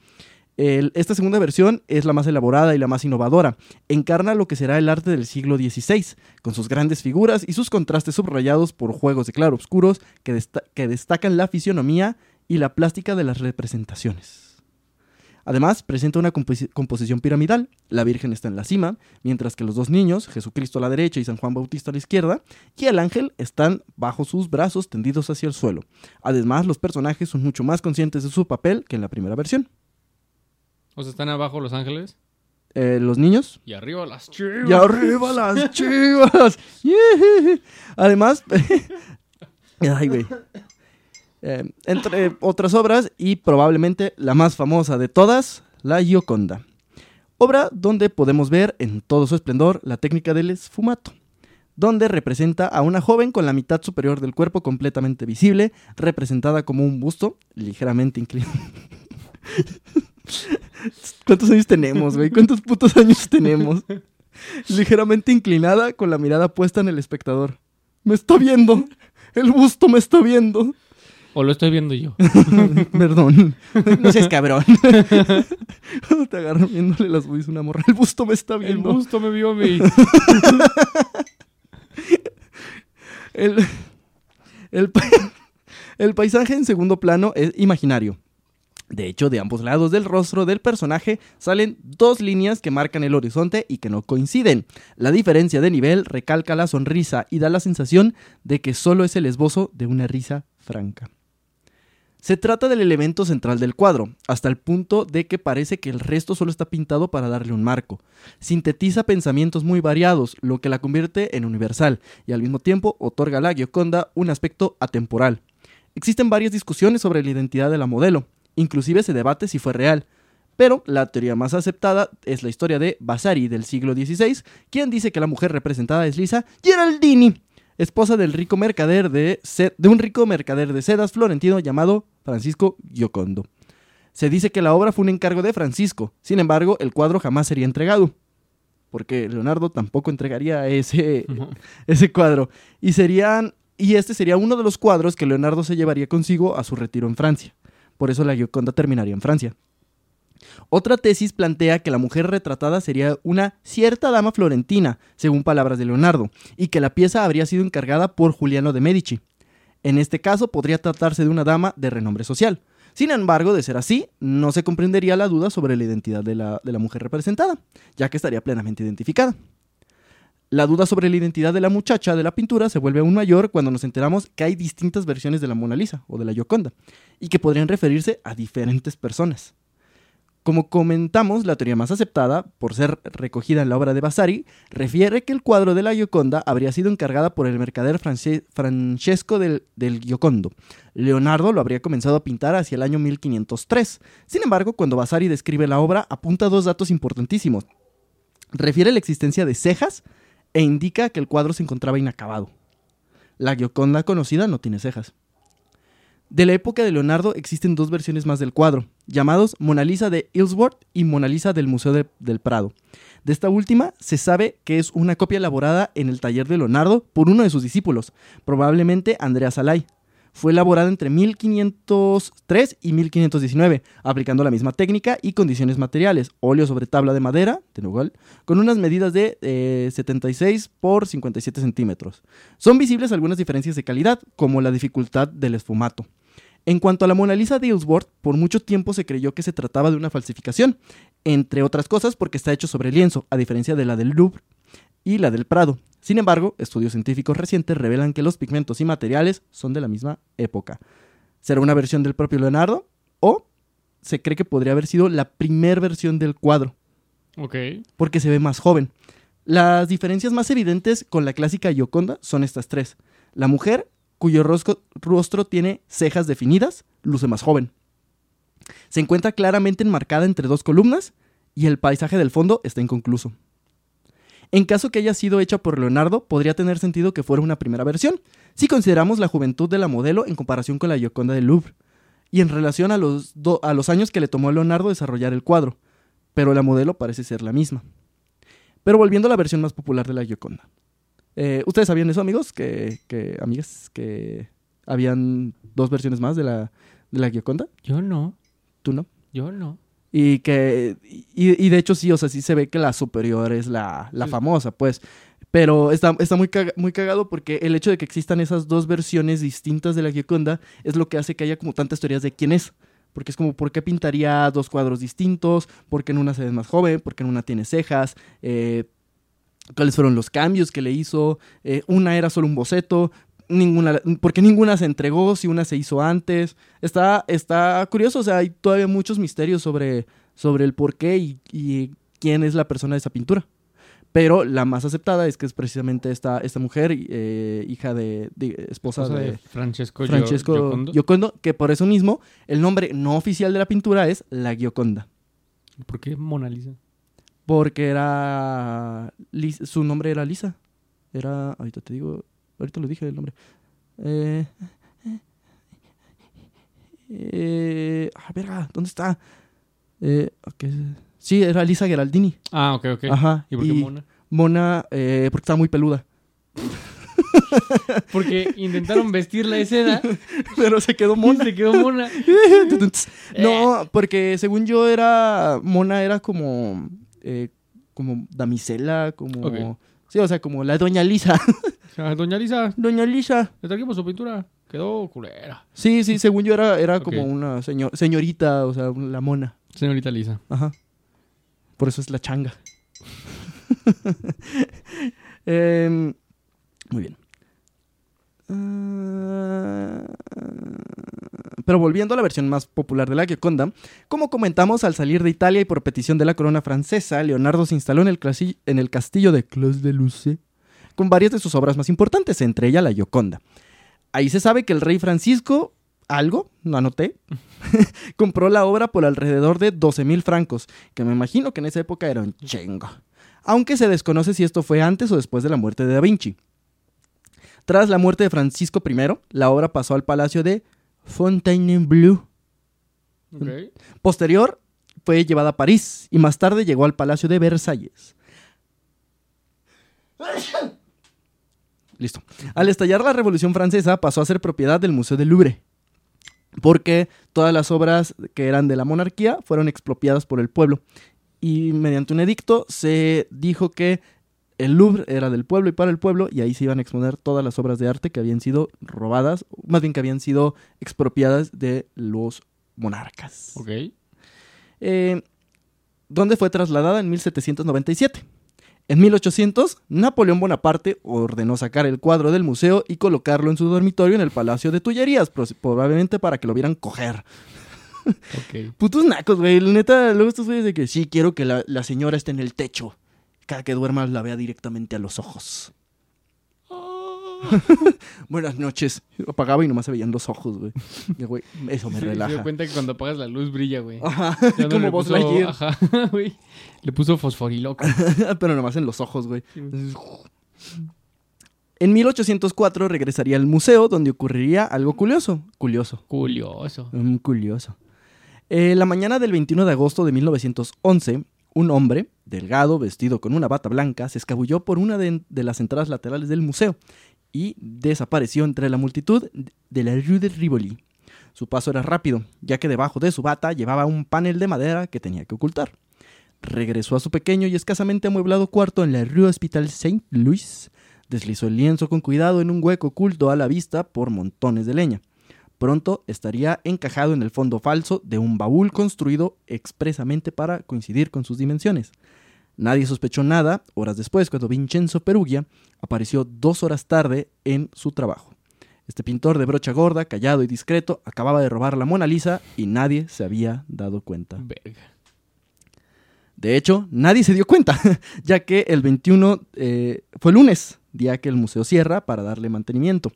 Esta segunda versión es la más elaborada y la más innovadora. Encarna lo que será el arte del siglo XVI, con sus grandes figuras y sus contrastes subrayados por juegos de claroscuros que, que destacan la fisionomía y la plástica de las representaciones. Además, presenta una composi- composición piramidal. La Virgen está en la cima, mientras que los dos niños, Jesucristo a la derecha y San Juan Bautista a la izquierda, y el ángel están bajo sus brazos tendidos hacia el suelo. Además, los personajes son mucho más conscientes de su papel que en la primera versión. O sea, están abajo los ángeles Eh, los niños y arriba las chivas. Y arriba las chivas. [laughs] Yeah. Además, [laughs] ay, güey. Eh, entre otras obras, y probablemente la más famosa de todas, la Gioconda. Obra donde podemos ver en todo su esplendor la técnica del esfumato, donde representa a una joven con la mitad superior del cuerpo completamente visible, representada como un busto ligeramente inclinado. [laughs] [laughs] ¿Cuántos años tenemos, güey? ¿Cuántos putos años [laughs] tenemos? ligeramente inclinada con la mirada puesta en el espectador. Me está viendo. El busto me está viendo. O lo estoy viendo yo. [laughs] Perdón. No seas cabrón. Te agarro viéndole las boobies a una morra. El busto me está El viendo. gusto me vio a mí. El, el, el paisaje en segundo plano es imaginario. De hecho, de ambos lados del rostro del personaje salen dos líneas que marcan el horizonte y que no coinciden. La diferencia de nivel recalca la sonrisa y da la sensación de que solo es el esbozo de una risa franca. Se trata del elemento central del cuadro, hasta el punto de que parece que el resto solo está pintado para darle un marco. Sintetiza pensamientos muy variados, lo que la convierte en universal, y al mismo tiempo otorga a la Gioconda un aspecto atemporal. Existen varias discusiones sobre la identidad de la modelo, inclusive se debate si fue real, pero la teoría más aceptada es la historia de Vasari del siglo XVI, quien dice que la mujer representada es Lisa Geraldini, esposa del rico mercader de, un rico mercader de sedas florentino llamado Francisco Giocondo. Se dice que la obra fue un encargo de Francisco, sin embargo, el cuadro jamás sería entregado, porque Leonardo tampoco entregaría ese, [laughs] ese cuadro. Y serían y este sería uno de los cuadros que Leonardo se llevaría consigo a su retiro en Francia. Por eso la Gioconda terminaría en Francia. Otra tesis plantea que la mujer retratada sería una cierta dama florentina, según palabras de Leonardo, y que la pieza habría sido encargada por Juliano de Medici. En este caso podría tratarse de una dama de renombre social. Sin embargo, de ser así, no se comprendería la duda sobre la identidad de la, de la mujer representada, ya que estaría plenamente identificada. La duda sobre la identidad de la muchacha de la pintura se vuelve aún mayor cuando nos enteramos que hay distintas versiones de la Mona Lisa o de la Gioconda, y que podrían referirse a diferentes personas. Como comentamos, la teoría más aceptada, por ser recogida en la obra de Vasari, refiere que el cuadro de la Gioconda habría sido encargada por el mercader France- Francesco del, del Giocondo. Leonardo lo habría comenzado a pintar hacia el año 1503. Sin embargo, cuando Vasari describe la obra, apunta dos datos importantísimos. Refiere la existencia de cejas e indica que el cuadro se encontraba inacabado. La Gioconda conocida no tiene cejas. De la época de Leonardo existen dos versiones más del cuadro, llamados Mona Lisa de Ilsworth y Mona Lisa del Museo de- del Prado. De esta última se sabe que es una copia elaborada en el taller de Leonardo por uno de sus discípulos, probablemente Andrea Salai. Fue elaborada entre 1503 y 1519, aplicando la misma técnica y condiciones materiales, óleo sobre tabla de madera, de Nogal, con unas medidas de eh, 76 por 57 centímetros. Son visibles algunas diferencias de calidad, como la dificultad del esfumato. En cuanto a la Mona Lisa de Ilsworth, por mucho tiempo se creyó que se trataba de una falsificación, entre otras cosas porque está hecho sobre lienzo, a diferencia de la del Louvre y la del Prado. Sin embargo, estudios científicos recientes revelan que los pigmentos y materiales son de la misma época. ¿Será una versión del propio Leonardo? ¿O se cree que podría haber sido la primera versión del cuadro? Ok. porque se ve más joven. Las diferencias más evidentes con la clásica Gioconda son estas tres. La mujer, cuyo rostro tiene cejas definidas, luce más joven. Se encuentra claramente enmarcada entre dos columnas y el paisaje del fondo está inconcluso. En caso que haya sido hecha por Leonardo, podría tener sentido que fuera una primera versión, si consideramos la juventud de la modelo en comparación con la Gioconda del Louvre, y en relación a los, a los años que le tomó a Leonardo desarrollar el cuadro, pero la modelo parece ser la misma. Pero volviendo a la versión más popular de la Gioconda. Eh, ¿Ustedes sabían eso, amigos? Que, que, amigas, que habían dos versiones más de la, de la Gioconda. Yo no. ¿Tú no? Yo no. Y que, y, y de hecho sí, o sea, sí se ve que la superior es la, la Sí. famosa, pues. Pero está, está muy, caga- muy cagado porque el hecho de que existan esas dos versiones distintas de la Gioconda es lo que hace que haya como tantas teorías de quién es. Porque es como, ¿por qué pintaría dos cuadros distintos? ¿Por qué en una se ve más joven? ¿Por qué en una tiene cejas? Eh, ¿Cuáles fueron los cambios que le hizo? Eh, una era solo un boceto. Ninguna, ¿Por qué ninguna se entregó si una se hizo antes? Está, está curioso, o sea, hay todavía muchos misterios sobre, sobre el por qué y, y quién es la persona de esa pintura. Pero la más aceptada es que es precisamente esta, esta mujer, eh, hija de, de- esposa de, de Francesco, Francesco Giocondo. Giocondo, que por eso mismo el nombre no oficial de la pintura es la Gioconda. ¿Por qué Mona Lisa? Porque era. Su nombre era Lisa. Era. Ahorita te digo. Ahorita lo dije el nombre. Eh. Eh. Ah, verga, ¿dónde está? Eh. Sí, era Lisa Geraldini. Ah, ok, ok. Ajá. ¿Y por qué Mona? Mona, eh, porque estaba muy peluda. [laughs] Porque intentaron vestirla de seda [laughs] Pero se quedó mona. se quedó mona. [laughs] no, porque según yo era. Mona era como. eh, como damisela, como. Sí, o sea, como la doña Lisa. Doña Lisa, doña Lisa. le trajimos su pintura. Quedó culera. Sí, sí, según yo era, era como una señor, señorita, o sea, la mona. Señorita Lisa. Ajá. Por eso es la changa. [laughs] Em, muy bien. Ah, Pero volviendo a la versión más popular de la Gioconda, como comentamos, al salir de Italia y por petición de la corona francesa, Leonardo se instaló en el, clasi- en el castillo de Clos de Luce con varias de sus obras más importantes, entre ellas la Gioconda. Ahí se sabe que el rey Francisco, algo, no anoté, [laughs] compró la obra por alrededor de 12 mil francos, que me imagino que en esa época era un chingo. Aunque se desconoce si esto fue antes o después de la muerte de Da Vinci. Tras la muerte de Francisco I, la obra pasó al palacio de Fontainebleau. Posterior, fue llevada a París y más tarde llegó al palacio de Versalles. Listo. Al estallar la Revolución Francesa pasó a ser propiedad del Museo del Louvre, porque todas las obras que eran de la monarquía fueron expropiadas por el pueblo. Y mediante un edicto se dijo que el Louvre era del pueblo y para el pueblo, y ahí se iban a exponer todas las obras de arte que habían sido robadas, más bien que habían sido expropiadas de los monarcas. Ok. Eh, donde fue trasladada en 1797. En 1800, Napoleón Bonaparte ordenó sacar el cuadro del museo y colocarlo en su dormitorio en el Palacio de Tullerías, probablemente para que lo vieran coger. [laughs] Putos nacos, güey. La Neta, luego estos güeyes de que sí, quiero que la, la señora esté en el techo. Cada que duerma la vea directamente a los ojos. [laughs] Buenas noches. Apagaba y nomás se veían los ojos, güey. Y, güey, eso me Se dio relaja. cuenta que cuando apagas la luz brilla, güey. Ajá, no como Buzz puso- Lightyear. Ajá, [laughs] güey. Le puso fosforiloco. [laughs] Pero nomás en los ojos, güey. En 1804 regresaría al museo donde ocurriría algo curioso. Curioso. Curioso. Mm, curioso. Eh, la mañana del 21 de agosto de 1911, un hombre, delgado, vestido con una bata blanca, se escabulló por una de, de las entradas laterales del museo y desapareció entre la multitud de la Rue de Rivoli. Su paso era rápido, ya que debajo de su bata llevaba un panel de madera que tenía que ocultar. Regresó a su pequeño y escasamente amueblado cuarto en la Rue Hospital Saint Louis. Deslizó el lienzo con cuidado en un hueco oculto a la vista por montones de leña. Pronto estaría encajado en el fondo falso de un baúl construido expresamente para coincidir con sus dimensiones. Nadie sospechó nada horas después cuando Vincenzo Perugia apareció dos horas tarde en su trabajo. Este pintor de brocha gorda, callado y discreto, acababa de robar la Mona Lisa y nadie se había dado cuenta. Verga. De hecho, nadie se dio cuenta, [laughs] ya que el 21 eh, fue lunes, día que el museo cierra para darle mantenimiento.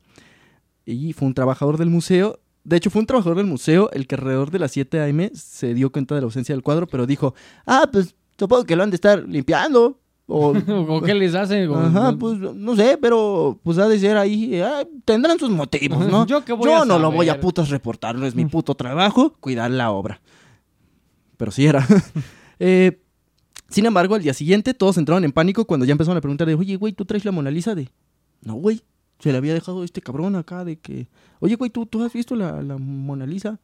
Y fue un trabajador del museo, de hecho fue un trabajador del museo el que alrededor de las 7 a.m. se dio cuenta de la ausencia del cuadro, pero dijo, ah, pues supongo que lo han de estar limpiando. O, [laughs] ¿O qué les hacen? Ajá, pues no sé, pero pues ha de ser ahí, eh, ah, tendrán sus motivos, ¿no? [laughs] ¿Yo qué voy a no lo voy a putas reportar, no es mi puto trabajo cuidar la obra. Pero sí era. [laughs] Eh, sin embargo, al día siguiente todos entraron en pánico cuando ya empezaron a preguntar de, oye, güey, ¿tú traes la Mona Lisa de...? No, güey, se la había dejado este cabrón acá de que... Oye, güey, ¿tú, ¿tú has visto la, la Mona Lisa?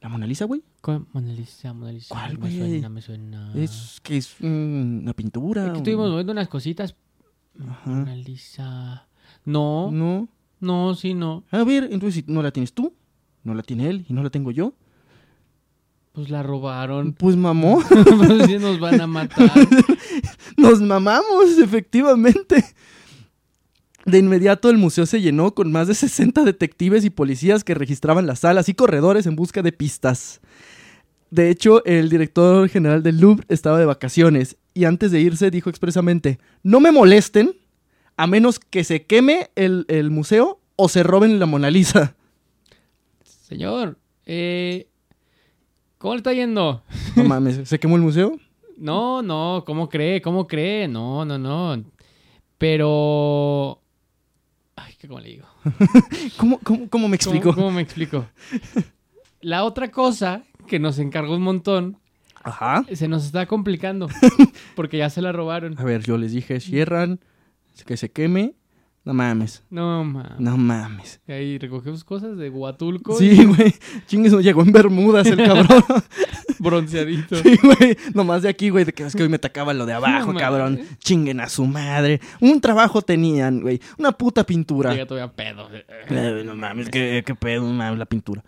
¿La Mona Lisa, güey? ¿Cuál? Mona Lisa, Mona Lisa. ¿Cuál, me güey? suena, me suena. Es que es mm, una pintura. Es que un- estuvimos moviendo unas cositas. Ajá. Mona Lisa. No, No. no, sí, no. A ver, entonces si no la tienes tú, no la tiene él y no la tengo yo. Pues la robaron. [laughs] Pues mamó, Pues sí nos van a matar. [laughs] nos mamamos, efectivamente. De inmediato el museo se llenó con más de 60 detectives y policías que registraban las salas y corredores en busca de pistas. De hecho, el director general del Louvre estaba de vacaciones y antes de irse dijo expresamente, no me molesten a menos que se queme el, el museo o se roben la Mona Lisa. Señor, eh, ¿cómo le está yendo? No [laughs] mames, ¿se quemó el museo? No, no, ¿cómo cree? ¿Cómo cree? No, no, no. Pero... Ay, ¿qué- ¿cómo le digo? [laughs] ¿Cómo, cómo, cómo me explico? ¿Cómo, cómo me explico? [laughs] La otra cosa que nos encargó un montón Ajá. se nos está complicando [laughs] porque ya se la robaron. A ver, yo les dije, cierran, que se queme. No mames, No, mames. no mames. Y ahí recogemos cosas de Huatulco. Sí, güey. Chingues, no llegó en Bermudas el cabrón. [laughs] Bronceadito. sí, güey. Nomás de aquí, güey, de que es que hoy me tacaba lo de abajo, No cabrón. mames. Chinguen a su madre. Un trabajo tenían, güey. Una puta pintura. Llega todavía pedo. Eh, no mames, qué, qué pedo, mames, la pintura.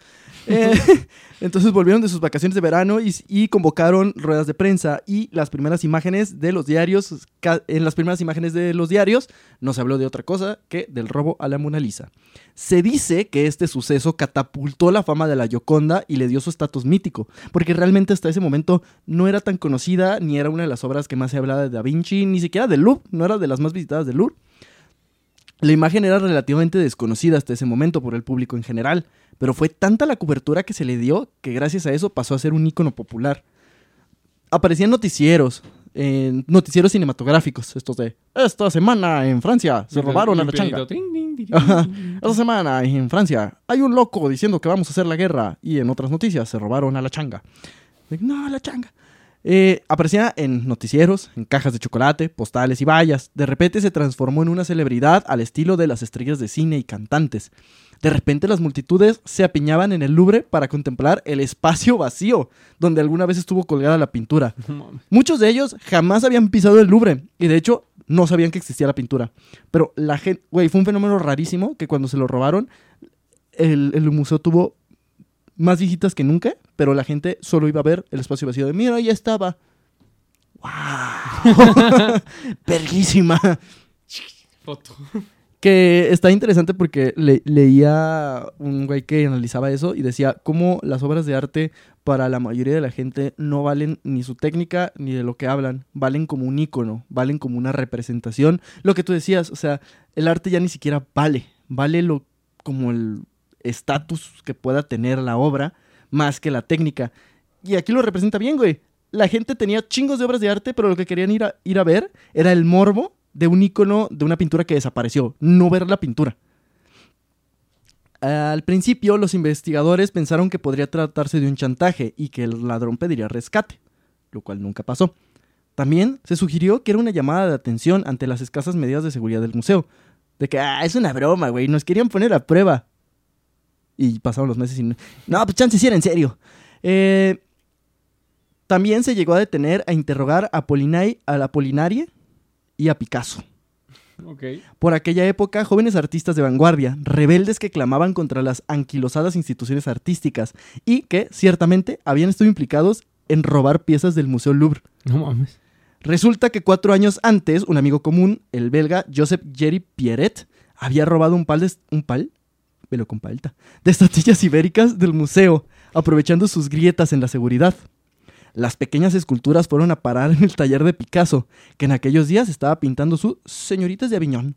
Eh, [laughs] entonces volvieron de sus vacaciones de verano y, convocaron ruedas de prensa y las primeras imágenes de los diarios, en las primeras imágenes de los diarios no se habló de otra cosa que del robo a la Mona Lisa. Se dice que este suceso catapultó la fama de la Gioconda y le dio su estatus mítico, porque realmente hasta ese momento no era tan conocida ni era una de las obras que más se hablaba de Da Vinci, ni siquiera del Louvre, no era de las más visitadas del Louvre. La imagen era relativamente desconocida hasta ese momento por el público en general, pero fue tanta la cobertura que se le dio que gracias a eso pasó a ser un ícono popular. Aparecían noticieros, en noticieros cinematográficos, estos de esta semana en Francia se robaron a la changa. Esta semana en Francia hay un loco diciendo que vamos a hacer la guerra y en otras noticias se robaron a la changa. No, a la changa. Eh, aparecía en noticieros, en cajas de chocolate, postales y vallas. De repente se transformó en una celebridad al estilo de las estrellas de cine y cantantes. De repente las multitudes se apiñaban en el Louvre para contemplar el espacio vacío donde alguna vez estuvo colgada la pintura. [laughs] Muchos de ellos jamás habían pisado el Louvre y de hecho no sabían que existía la pintura. Pero la gente, güey, fue un fenómeno rarísimo que cuando se lo robaron, el, el museo tuvo más visitas que nunca, pero la gente solo iba a ver el espacio vacío de, mira, ahí estaba. ¡Wow! [laughs] Verguísima. Foto. Que está interesante porque le- leía un güey que analizaba eso y decía cómo las obras de arte para la mayoría de la gente no valen ni su técnica ni de lo que hablan, valen como un icono, valen como una representación. Lo que tú decías, o sea, el arte ya ni siquiera vale, vale lo como el estatus que pueda tener la obra más que la técnica. Y aquí lo representa bien, güey. La gente tenía chingos de obras de arte, pero lo que querían ir a, ir a ver era el morbo de un icono de una pintura que desapareció, no ver la pintura. Al principio, los investigadores pensaron que podría tratarse de un chantaje y que el ladrón pediría rescate, lo cual nunca pasó. También se sugirió que era una llamada de atención ante las escasas medidas de seguridad del museo. De que, ah, es una broma, güey, nos querían poner a prueba. Y pasaron los meses y no, no pues chance sí era en serio. Eh, también se llegó a detener a interrogar a, Polinai, a la Polinarie y a Picasso. Por aquella época, jóvenes artistas de vanguardia, rebeldes que clamaban contra las anquilosadas instituciones artísticas y que, ciertamente, habían estado implicados en robar piezas del Museo Louvre. No mames. Resulta que cuatro años antes, un amigo común, el belga Joseph Jerry Pierret, había robado un pal de... ¿Un pal? Velo con palta. De estatuillas ibéricas del museo, aprovechando sus grietas en la seguridad. Las pequeñas esculturas fueron a parar en el taller de Picasso, que en aquellos días estaba pintando sus Señoritas de Aviñón,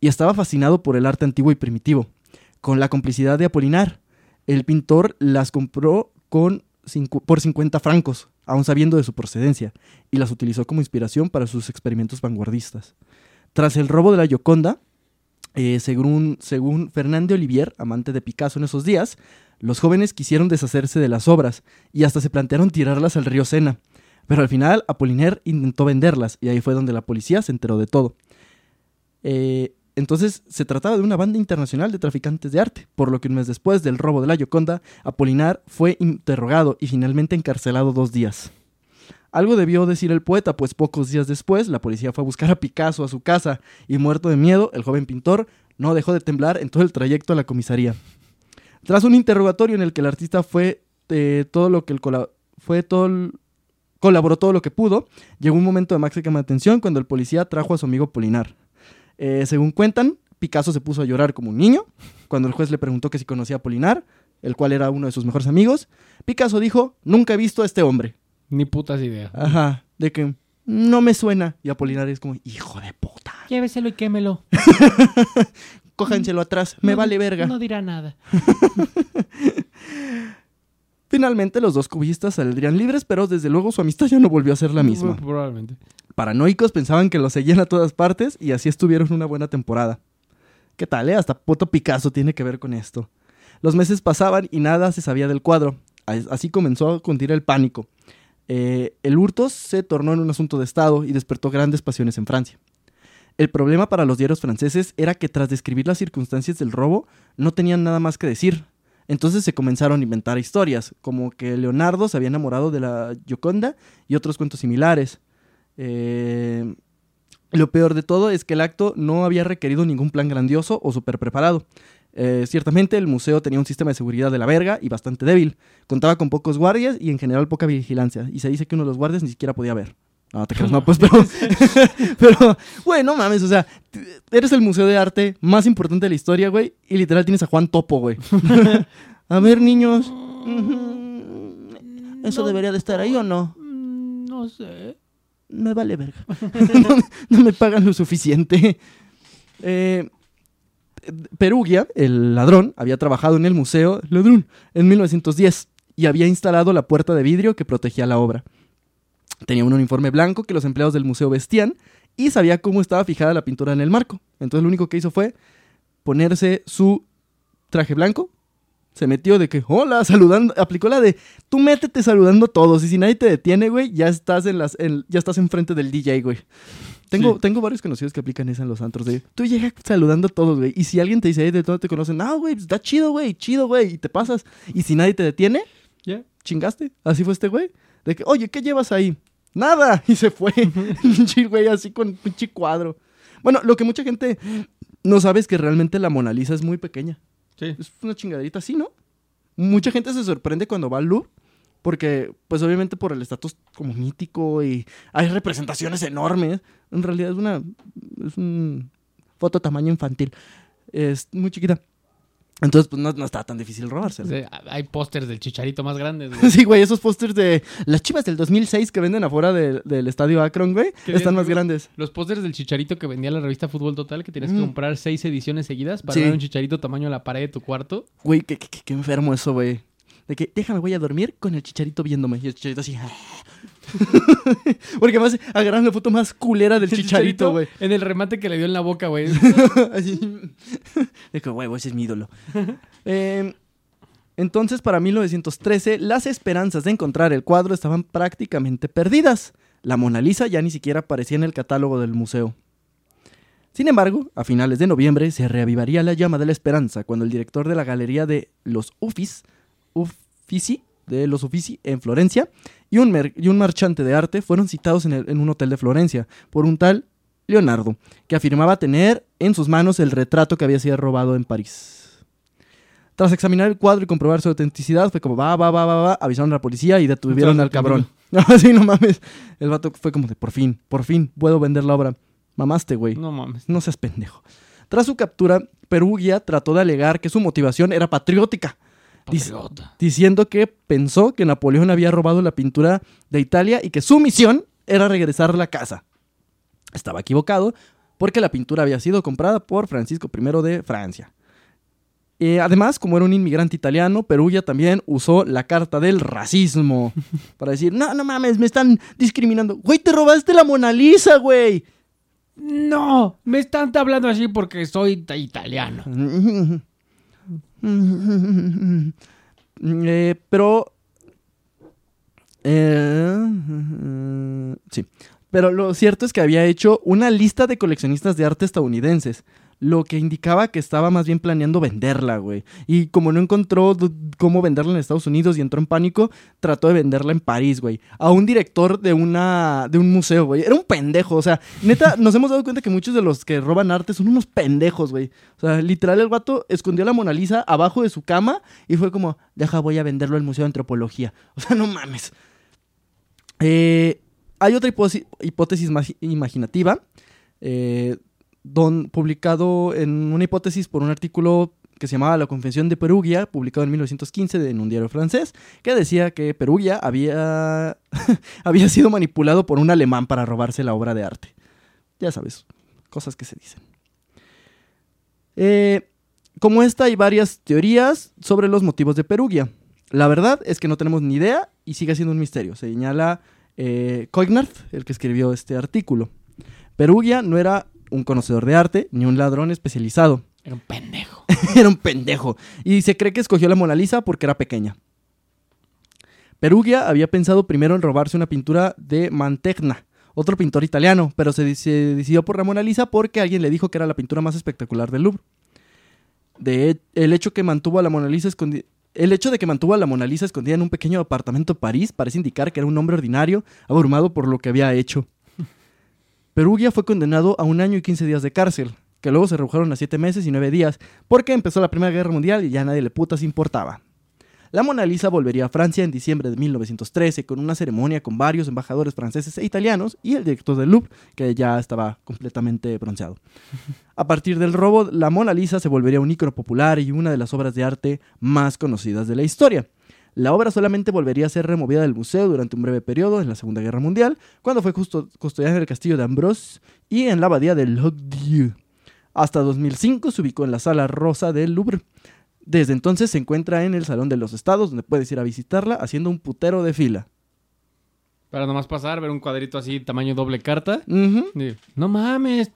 y estaba fascinado por el arte antiguo y primitivo. Con la complicidad de Apolinar, el pintor las compró con por 50 francos, aún sabiendo de su procedencia, y las utilizó como inspiración para sus experimentos vanguardistas. Tras el robo de la Gioconda, eh, según, según Fernand Olivier, amante de Picasso en esos días, los jóvenes quisieron deshacerse de las obras y hasta se plantearon tirarlas al río Sena. Pero al final Apollinaire intentó venderlas y ahí fue donde la policía se enteró de todo. Eh, entonces se trataba de una banda internacional de traficantes de arte, por lo que un mes después del robo de la Gioconda, Apolinar fue interrogado y finalmente encarcelado dos días. Algo debió decir el poeta, pues pocos días después la policía fue a buscar a Picasso a su casa y muerto de miedo, el joven pintor no dejó de temblar en todo el trayecto a la comisaría. Tras un interrogatorio en el que el artista fue eh, todo lo que el fue todo colaboró todo lo que pudo, llegó un momento de máxima atención cuando el policía trajo a su amigo Polinar. Eh, según cuentan, Picasso se puso a llorar como un niño cuando el juez le preguntó que si conocía a Polinar, el cual era uno de sus mejores amigos. Picasso dijo, nunca he visto a este hombre. Ni putas idea. Ajá, de que no me suena. Y Apolinar es como, hijo de puta, Lléveselo y quémelo. [laughs] cójanselo atrás, me No- vale verga. No dirá nada. [laughs] Finalmente los dos cubistas saldrían libres, pero desde luego su amistad ya no volvió a ser la misma. Probablemente. Paranoicos pensaban que lo seguían a todas partes y así estuvieron una buena temporada. ¿Qué tal, eh? Hasta Poto Picasso tiene que ver con esto. Los meses pasaban y nada se sabía del cuadro. As- Así comenzó a cundir el pánico. Eh, el hurto se tornó en un asunto de Estado y despertó grandes pasiones en Francia. El problema para los diarios franceses era que tras describir las circunstancias del robo no tenían nada más que decir. Entonces se comenzaron a inventar historias, como que Leonardo se había enamorado de la Gioconda y otros cuentos similares. Eh, lo peor de todo es que el acto no había requerido ningún plan grandioso o súper preparado. Eh, ciertamente el museo tenía un sistema de seguridad de la verga y bastante débil. Contaba con pocos guardias y en general poca vigilancia. Y se dice que uno de los guardias ni siquiera podía ver. No, te creas, no, pues, pero... [laughs] [laughs] pero, güey, no mames, o sea, eres el museo de arte más importante de la historia, güey, y literal tienes a Juan Topo, güey. [laughs] a ver, niños. ujú, ¿Eso No. debería de estar ahí o no? Mm, No sé. me vale verga. no, no me pagan lo suficiente. Eh, Perugia, el ladrón, había trabajado en el museo Ladrón en 1910 y había instalado la puerta de vidrio que protegía la obra. Tenía un uniforme blanco que los empleados del museo vestían y sabía cómo estaba fijada la pintura en el marco. Entonces lo único que hizo fue ponerse su traje blanco, Se metió de que, hola, saludando. Aplicó la de, tú métete saludando a todos. Y si nadie te detiene, güey, ya estás en las, en- ya estás enfrente del DJ, güey. Tengo, Sí. tengo varios conocidos que aplican esa en los antros. De, tú llegas saludando a todos, güey. Y si alguien te dice, "Ey, de todo te conocen, no, güey, pues, está chido, güey, chido, güey. Y te pasas. Y si nadie te detiene, Ya. chingaste. Así fue este güey. De que, oye, ¿qué llevas ahí? Nada. [laughs] Y se fue. Pinche [laughs] güey, así con un pinche cuadro. Bueno, lo que mucha gente no sabe es que realmente la Mona Lisa es muy pequeña. Sí. Es una chingaderita así, ¿no? Mucha gente se sorprende cuando va al Louvre. Porque, pues obviamente por el estatus como mítico y hay representaciones enormes. En realidad es una... Es un foto tamaño infantil. Es muy chiquita. Entonces, pues no, no está tan difícil robársela. O sea, hay pósters del chicharito más grandes, güey. [laughs] Sí, güey, esos pósters de las chivas del 2006 que venden afuera de- del estadio Akron, güey, ¿Qué están más grandes. Los pósters del chicharito que vendía la revista Fútbol Total, que tenías que Mm. comprar seis ediciones seguidas para Sí. ver un chicharito tamaño a la pared de tu cuarto. Güey, qué- qué- qué enfermo eso, güey. De que déjame, voy a dormir con el chicharito viéndome. Y el chicharito así. [laughs] Porque además agarran la foto más culera del El chicharito, güey. En el remate que le dio en la boca, güey. [laughs] Así. De que, güey, ese es mi ídolo. [laughs] Eh, entonces, para 1913, las esperanzas de encontrar el cuadro estaban prácticamente perdidas. La Mona Lisa ya ni siquiera aparecía en el catálogo del museo. Sin embargo, a finales de noviembre se reavivaría la llama de la esperanza cuando el director de la galería de los Uffizi, Uffizi, de los Uffizi en Florencia, y un, mer- y un marchante de arte fueron citados en, el- en un hotel de Florencia por un tal Leonardo, que afirmaba tener en sus manos el retrato que había sido robado en París. Tras examinar el cuadro y comprobar su autenticidad, fue como, va, va, va, va, va, avisaron a la policía y detuvieron al cabrón. Así [laughs] no mames. El vato fue como de, por fin, por fin, puedo vender la obra. Mamaste, güey. No mames. No seas pendejo. Tras su captura, Perugia trató de alegar que su motivación era patriótica, Diciendo que pensó que Napoleón había robado la pintura de Italia y que su misión era regresar a la casa. Estaba equivocado porque la pintura había sido comprada por Francisco I de Francia. Eh, además, como era un inmigrante italiano, Perugia también usó la carta del racismo [laughs] para decir, no, no mames, me están discriminando. Güey, te robaste la Mona Lisa, güey. No, me están hablando así porque soy ta- italiano. [laughs] [laughs] Eh, pero. eh, sí. Pero lo cierto es que había hecho una lista de coleccionistas de arte estadounidenses. Lo que indicaba que estaba más bien planeando venderla, güey. Y como no encontró cómo venderla en Estados Unidos y entró en pánico, trató de venderla en París, güey. A un director de una de un museo, güey. Era un pendejo, o sea, neta, [laughs] nos hemos dado cuenta que muchos de los que roban arte son unos pendejos, güey. O sea, literal el vato escondió la Mona Lisa abajo de su cama y fue como, deja, voy a venderlo al Museo de Antropología. [laughs] O sea, no mames. Eh, hay otra hipótesis magi- imaginativa, eh, don, publicado en una hipótesis por un artículo que se llamaba La Confesión de Perugia, publicado en 1915 de- en un diario francés, que decía que Perugia había, [laughs] había sido manipulado por un alemán para robarse la obra de arte. Ya sabes, cosas que se dicen. Eh, como esta, hay varias teorías sobre los motivos de Perugia. La verdad es que no tenemos ni idea y sigue siendo un misterio. Señala eh, el que escribió este artículo. Perugia no era un conocedor de arte ni un ladrón especializado. Era un pendejo. [laughs] era un pendejo. Y se cree que escogió la Mona Lisa porque era pequeña. Perugia había pensado primero en robarse una pintura de Mantegna, otro pintor italiano, pero se, se decidió por la Mona Lisa porque alguien le dijo que era la pintura más espectacular del Louvre. De, el hecho que mantuvo a la Mona Lisa el hecho de que mantuvo a la Mona Lisa escondida en un pequeño apartamento de París parece indicar que era un hombre ordinario, abrumado por lo que había hecho. Perugia fue condenado a un año y 15 días de cárcel, que luego se redujeron a 7 meses y 9 días, porque empezó la Primera Guerra Mundial y ya nadie le putas importaba. La Mona Lisa volvería a Francia en diciembre de 1913 con una ceremonia con varios embajadores franceses e italianos y el director del Louvre, que ya estaba completamente bronceado. [laughs] A partir del robo, la Mona Lisa se volvería un ícono popular y una de las obras de arte más conocidas de la historia. La obra solamente volvería a ser removida del museo durante un breve periodo en la Segunda Guerra Mundial, cuando fue custo- custodiada en el castillo de Ambrose y en la abadía de Loc-Dieu. Hasta 2005 se ubicó en la Sala Rosa del Louvre. Desde entonces se encuentra en el Salón de los Estados, donde puedes ir a visitarla haciendo un putero de fila. Para nomás pasar, ver un cuadrito así, tamaño doble carta. Y, no mames.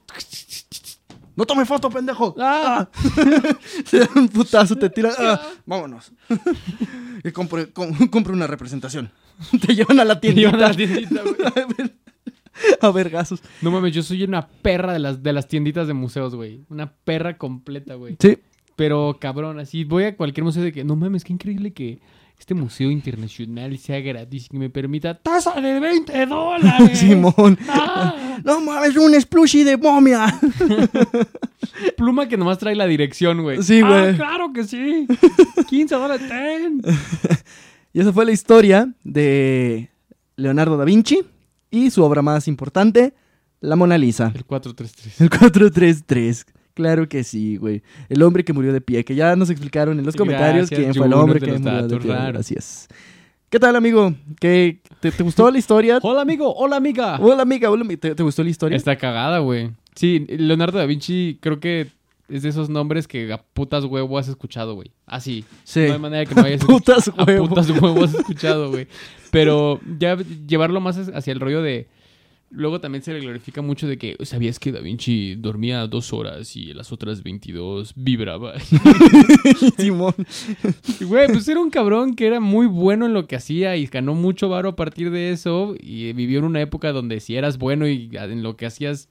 ¡No tome foto, pendejo! Ah. [laughs] Se dan un putazo, te tiran. ah, vámonos. [laughs] y compre, com- compre una representación. [laughs] Te llevan a la Te llevan a tiendita. la tiendita, güey. a vergazos. No mames, yo soy una perra de las, de las tienditas de museos, güey. Una perra completa, güey. Sí. Pero cabrón, así voy a cualquier museo de que, no mames, qué increíble que este museo internacional sea gratis y que me permita tasa de 20 [laughs] dólares. Simón. Ah, No mames, un splushy de momia. [laughs] pluma que nomás trae la dirección, güey. Sí, Ah, güey. claro que sí. [laughs] 15 dólares, ten. Y esa fue la historia de Leonardo da Vinci y su obra más importante, la Mona Lisa. El 433. El 433. Claro que sí, güey. El hombre que murió de pie, que ya nos explicaron en los comentarios Gracias, quién fue el hombre que murió de pie. raros. Así es. ¿Qué tal, amigo? ¿Qué, te, te gustó la historia? [laughs] Hola, amigo. Hola, amiga. Hola, amiga. Hola. ¿Te, te gustó la historia? Está cagada, güey. Sí, Leonardo da Vinci creo que es de esos nombres que a putas huevo has escuchado, güey. Así. Sí. No hay manera que no hayas [laughs] Putas a huevo. putas huevo has escuchado, güey. [laughs] Pero ya llevarlo más hacia el rollo de... Luego también se le glorifica mucho de que sabías que Da Vinci dormía dos horas y las otras 22 vibraba. [laughs] Simón. Güey, pues era un cabrón que era muy bueno en lo que hacía y ganó mucho varo a partir de eso y vivió en una época donde si eras bueno y en lo que hacías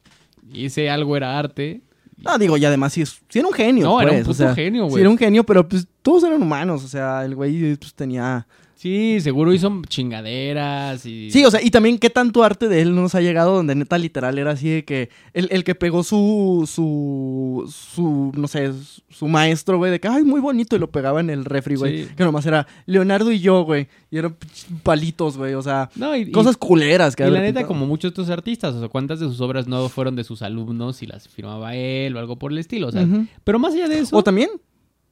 ese algo era arte. No, digo, y además sí, sí era un genio. No, era un pues, o puto sea, genio, Sí, güey. era un genio, pero pues todos eran humanos. O sea, el güey pues, tenía. Sí, seguro hizo chingaderas y... Sí, o sea, y también qué tanto arte de él no nos ha llegado donde neta literal era así de que el, el que pegó su, su, su, no sé, su maestro, güey, de que, ay, muy bonito, y lo pegaba en el refri, güey. Sí. Que nomás era Leonardo y yo, güey, y eran palitos, güey, o sea, No, y, cosas culeras que y la neta, pintado. como muchos de estos artistas, o sea, cuántas de sus obras no fueron de sus alumnos y las firmaba él o algo por el estilo, o sea, pero más allá de eso... O también,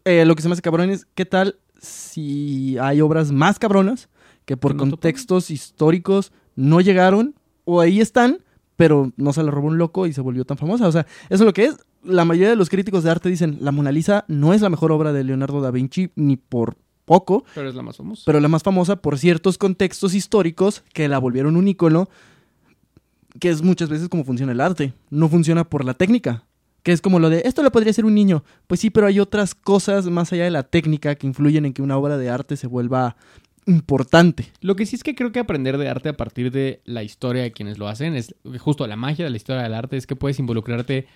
eh, lo que se me hace cabrón es, ¿qué tal si hay obras más cabronas que por contextos históricos no llegaron o ahí están, pero no se la robó un loco y se volvió tan famosa? O sea, eso es lo que es. La mayoría de los críticos de arte dicen, la Mona Lisa no es la mejor obra de Leonardo da Vinci, ni por poco, Pero es la más famosa. pero la más famosa por ciertos contextos históricos que la volvieron un ícono, que es muchas veces como funciona el arte. No funciona por la técnica. Que es como lo de, esto lo podría hacer un niño. Pues sí, pero hay otras cosas más allá de la técnica que influyen en que una obra de arte se vuelva importante. Lo que sí es que creo que aprender de arte a partir de la historia de quienes lo hacen es justo la magia de la historia del arte es que puedes involucrarte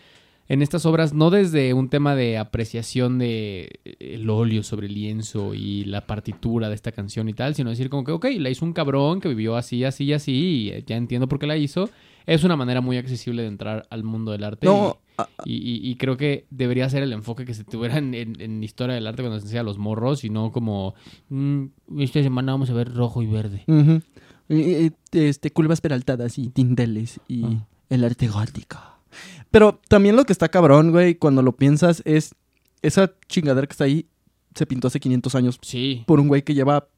en estas obras no desde un tema de apreciación de eh, el óleo sobre el lienzo y la partitura de esta canción y tal, sino decir como que, ok, la hizo un cabrón que vivió así, así así y ya entiendo por qué la hizo. Es una manera muy accesible de entrar al mundo del arte. No, y- a- y, y- y creo que debería ser el enfoque que se tuviera en, en- en historia del arte cuando se enseña a los morros y no como "Mm, esta semana vamos a ver rojo y verde. y- este, curvas peraltadas y tinteles y Ah. el arte gótico. Pero también lo que está cabrón, güey, cuando lo piensas es esa chingadera que está ahí se pintó hace 500 años Sí. por un güey que lleva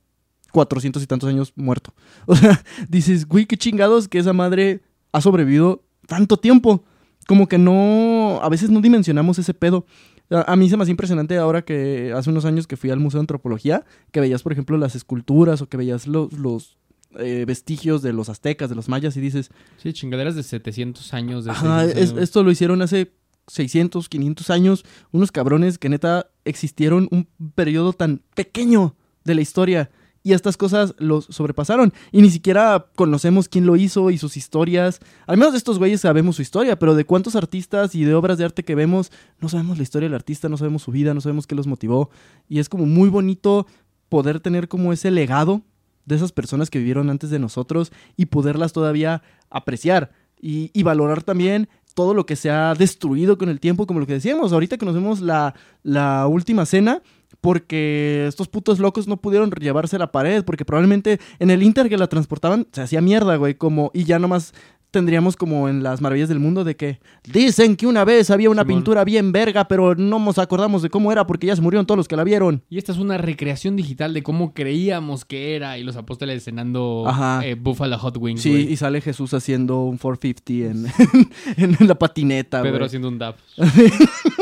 400 y tantos años muerto. [laughs] O sea, dices, güey, qué chingados que esa madre ha sobrevivido tanto tiempo. Como que no, a veces no dimensionamos ese pedo. A, mí se me hace impresionante ahora que hace unos años que fui al Museo de Antropología, que veías, por ejemplo, las esculturas o que veías los, los eh, vestigios de los aztecas, de los mayas y dices, Sí, chingaderas de 700 años. De Ajá, 600 es- años. esto lo hicieron hace 600, 500 años. Unos cabrones que neta existieron un periodo tan pequeño de la historia. Y estas cosas los sobrepasaron. Y ni siquiera conocemos quién lo hizo y sus historias. Al menos de estos güeyes sabemos su historia, pero de cuántos artistas y de obras de arte que vemos, no sabemos la historia del artista, no sabemos su vida, no sabemos qué los motivó. Y es como muy bonito poder tener como ese legado de esas personas que vivieron antes de nosotros y poderlas todavía apreciar y, y valorar también todo lo que se ha destruido con el tiempo, como lo que decíamos, ahorita que nos vemos la, la última cena, porque estos putos locos no pudieron llevarse la pared, porque probablemente en el Inter que la transportaban se hacía mierda, güey, como, y ya nomás tendríamos como en las maravillas del mundo de que dicen que una vez había una Simón. pintura bien verga, pero no nos acordamos de cómo era porque ya se murieron todos los que la vieron. Y esta es una recreación digital de cómo creíamos que era y los apóstoles cenando eh, Buffalo Hot Wings. Sí, güey. y sale Jesús haciendo un 450 en, [laughs] en la patineta, Pedro güey. haciendo un dab. [laughs]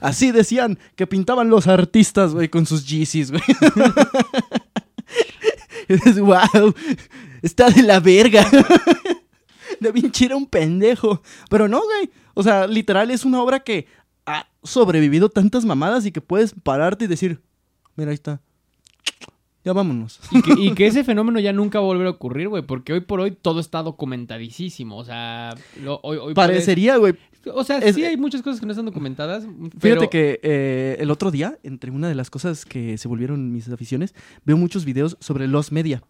Así decían que pintaban los artistas, güey, con sus Yeezys, güey. [laughs] Wow, está de la verga. [laughs] Da Vinci era un pendejo. Pero no, güey. O sea, literal es una obra que ha sobrevivido tantas mamadas y que puedes pararte y decir, mira, ahí está. Ya vámonos. Y que, y que ese fenómeno ya nunca va a volver a ocurrir, güey, porque hoy por hoy todo está documentadísimo. O sea, lo- hoy, hoy Parecería, güey. puedes- O sea, es- sí hay muchas cosas que no están documentadas. Fíjate que eh, el otro día, entre una de las cosas que se volvieron mis aficiones, veo muchos videos sobre los media.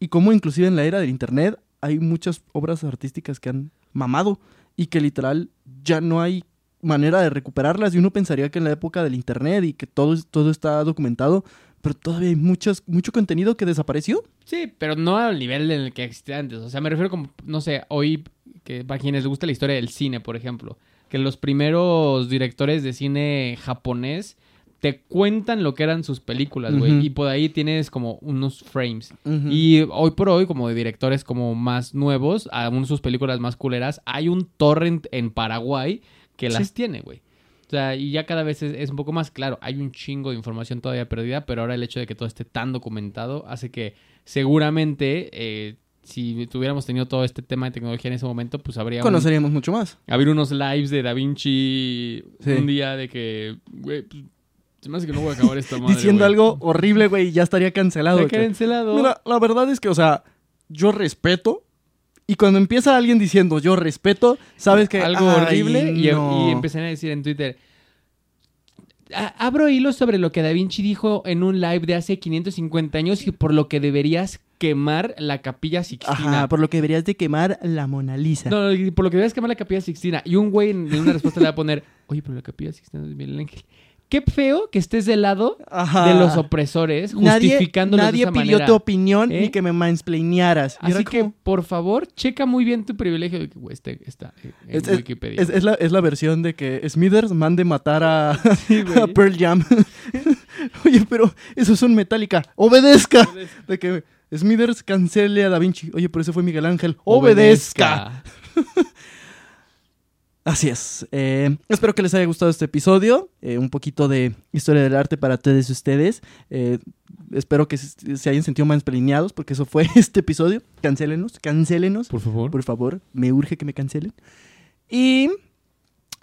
Y cómo inclusive en la era del internet hay muchas obras artísticas que han mamado y que literal ya no hay manera de recuperarlas. Y uno pensaría que en la época del internet y que todo, todo está documentado, pero todavía hay muchas, mucho contenido que desapareció. Sí, pero no al nivel en el que existía antes. O sea, me refiero como, no sé, hoy, que para quienes les gusta la historia del cine, por ejemplo, que los primeros directores de cine japonés te cuentan lo que eran sus películas, güey. Y por ahí tienes como unos frames. Y hoy por hoy, como de directores como más nuevos, aún sus películas más culeras, hay un torrent en Paraguay que las tiene, güey. O sea, y ya cada vez es, es un poco más claro. Hay un chingo de información todavía perdida, pero ahora el hecho de que todo esté tan documentado hace que seguramente, eh, si tuviéramos tenido todo este tema de tecnología en ese momento, pues habría un- Conoceríamos mucho más. habría unos lives de Da Vinci Sí. un día de que, güey, pues, se me hace que no voy a acabar esta [laughs] madre, Diciendo algo horrible, güey, y ya estaría cancelado. Ya cancelado. Mira, la verdad es que, o sea, yo respeto. Y cuando empieza alguien diciendo yo respeto, sabes que. algo ay, horrible y, no. y a decir en Twitter. "A- Abro hilos sobre lo que Da Vinci dijo en un live de hace 550 años y por lo que deberías quemar la capilla Sixtina. Ajá, por lo que deberías de quemar la Mona Lisa. No, por lo que deberías quemar la capilla Sixtina. Y un güey en en una respuesta le va a poner, oye, pero la capilla Sixtina es Miguel Ángel. Qué feo que estés del lado Ajá. de los opresores, Nadie, justificándolos nadie de esa pidió manera. tu opinión ¿Eh? ni que me mansplainearas. Y Así que, como- por favor, checa muy bien tu privilegio de que, güey, este está en Es- Wikipedia. Es, es la, es la versión de que Smithers mande matar a, [laughs] Sí, [laughs] a Pearl Jam. [laughs] Oye, pero eso es un Metallica. ¡Obedezca! De que Smithers cancele a Da Vinci. Oye, pero ese fue Miguel Ángel. ¡Obedezca! Así es. Eh, espero que les haya gustado este episodio. Eh, un poquito de historia del arte para todos ustedes. Eh, espero que se, se hayan sentido más pelineados porque eso fue [laughs] este episodio. Cancélenos, cancélenos. Por favor. Por favor, me urge que me cancelen. Y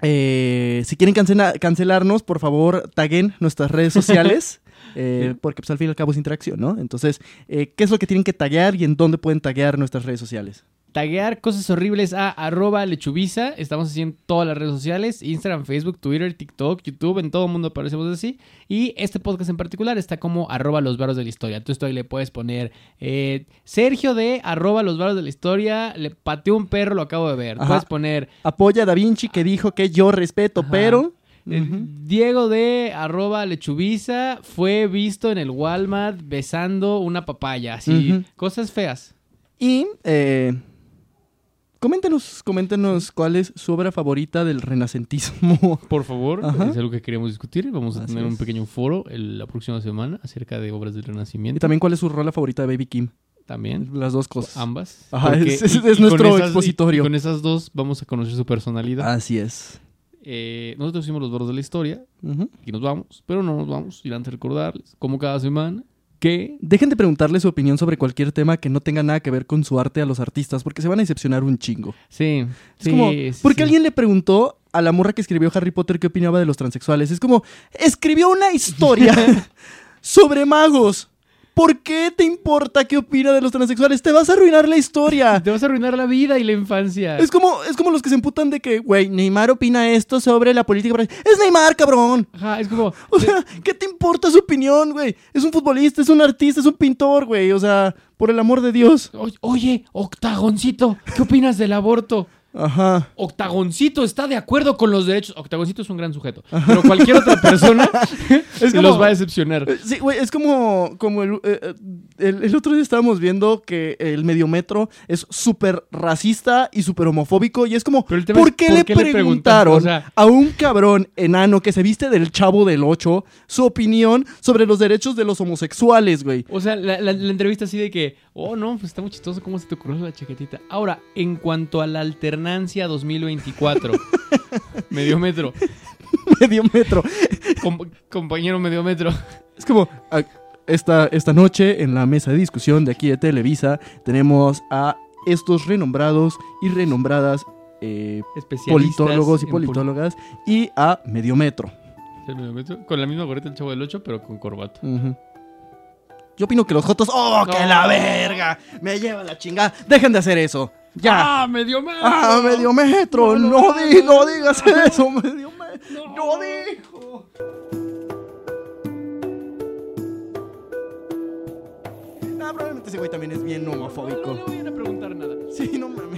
eh, si quieren cancela- cancelarnos, por favor, taguen nuestras redes sociales. [laughs] eh, porque pues al fin y al cabo es interacción, ¿no? Entonces, eh, ¿qué es lo que tienen que taguear y en dónde pueden taguear nuestras redes sociales? Taguear cosas horribles a arroba lechubiza. Estamos así en todas las redes sociales, Instagram, Facebook, Twitter, TikTok, YouTube, en todo el mundo aparecemos así. Y este podcast en particular está como arroba los varos de la historia. Entonces tú ahí le puedes poner eh, Sergio de arroba los varos de la historia, le pateó un perro, lo acabo de ver. Ajá. Puedes poner Apoya a Da Vinci que dijo que yo respeto, Ajá. pero... eh. Diego de arroba lechubiza fue visto en el Walmart besando una papaya. Así, cosas feas. Y eh, coméntenos, coméntenos cuál es su obra favorita del renacentismo. [laughs] Por favor, Ajá. es algo que queremos discutir. Vamos a Así tener un pequeño foro el- la próxima semana acerca de obras del y Renacimiento. también cuál es su rola favorita de Baby Kim. También. Las dos cosas. Ambas. Ajá, Porque- es- es- y- es y con nuestro esas- y- expositorio. y con esas dos vamos a conocer su personalidad. Así es. Eh, nosotros hicimos los bordos de la historia y nos vamos, pero no nos vamos. Y antes de recordarles, como cada semana, que Dejen de preguntarle su opinión sobre cualquier tema que no tenga nada que ver con su arte a los artistas, porque se van a decepcionar un chingo. sí, Es sí, como, sí, ¿por qué sí. alguien le preguntó a la morra que escribió Harry Potter qué opinaba de los transexuales? Es como, escribió una historia [laughs] sobre magos. ¿Por qué te importa qué opina de los transexuales? Te vas a arruinar la historia. [laughs] Te vas a arruinar la vida y la infancia. Es como, es como los que se emputan de que, güey, Neymar opina esto sobre la política. Es Neymar, cabrón. Ajá, es como. [laughs] O sea, ¿qué te importa su opinión, güey? Es un futbolista, es un artista, es un pintor, güey. O sea, por el amor de Dios. "Oye, Oye, Octagoncito, ¿qué opinas del aborto? Ajá. Octagoncito está de acuerdo con los derechos. Octagoncito es un gran sujeto. Pero cualquier otra persona [laughs] Es [laughs] como- los va a decepcionar. Eh, Sí, güey, es como, como el, eh, eh, el, el otro día estábamos viendo que el mediometro es súper racista y súper homofóbico y es como, ¿por es, qué ¿por le qué le preguntan? preguntaron O sea- a un cabrón enano que se viste del chavo del 8 su opinión sobre los derechos de los homosexuales, güey? O sea, la, la- la entrevista así de que, oh no, pues está muy chistoso cómo se te ocurrió la chaquetita. Ahora, en cuanto a la alternancia 2024, [laughs] mediómetro, Mediometro. com- compañero mediómetro, Es como, esta, esta noche en la mesa de discusión de aquí de Televisa tenemos a estos renombrados y renombradas eh, politólogos y politólogas y a medio metro. ¿El medio metro? Con la misma gorrita del chavo del 8, pero con corbata. Ujú. Yo opino que los jotos. ¡Oh, que No. la verga! Me lleva la chingada. Dejen de hacer eso. Ya. ¡Ah, medio metro! ¡Ah, medio metro! No, No, no, di- no. no digas eso, medio metro. No. No dijo. Ah, probablemente ese güey también es bien No homofóbico. le voy a preguntar nada. Sí, no mames.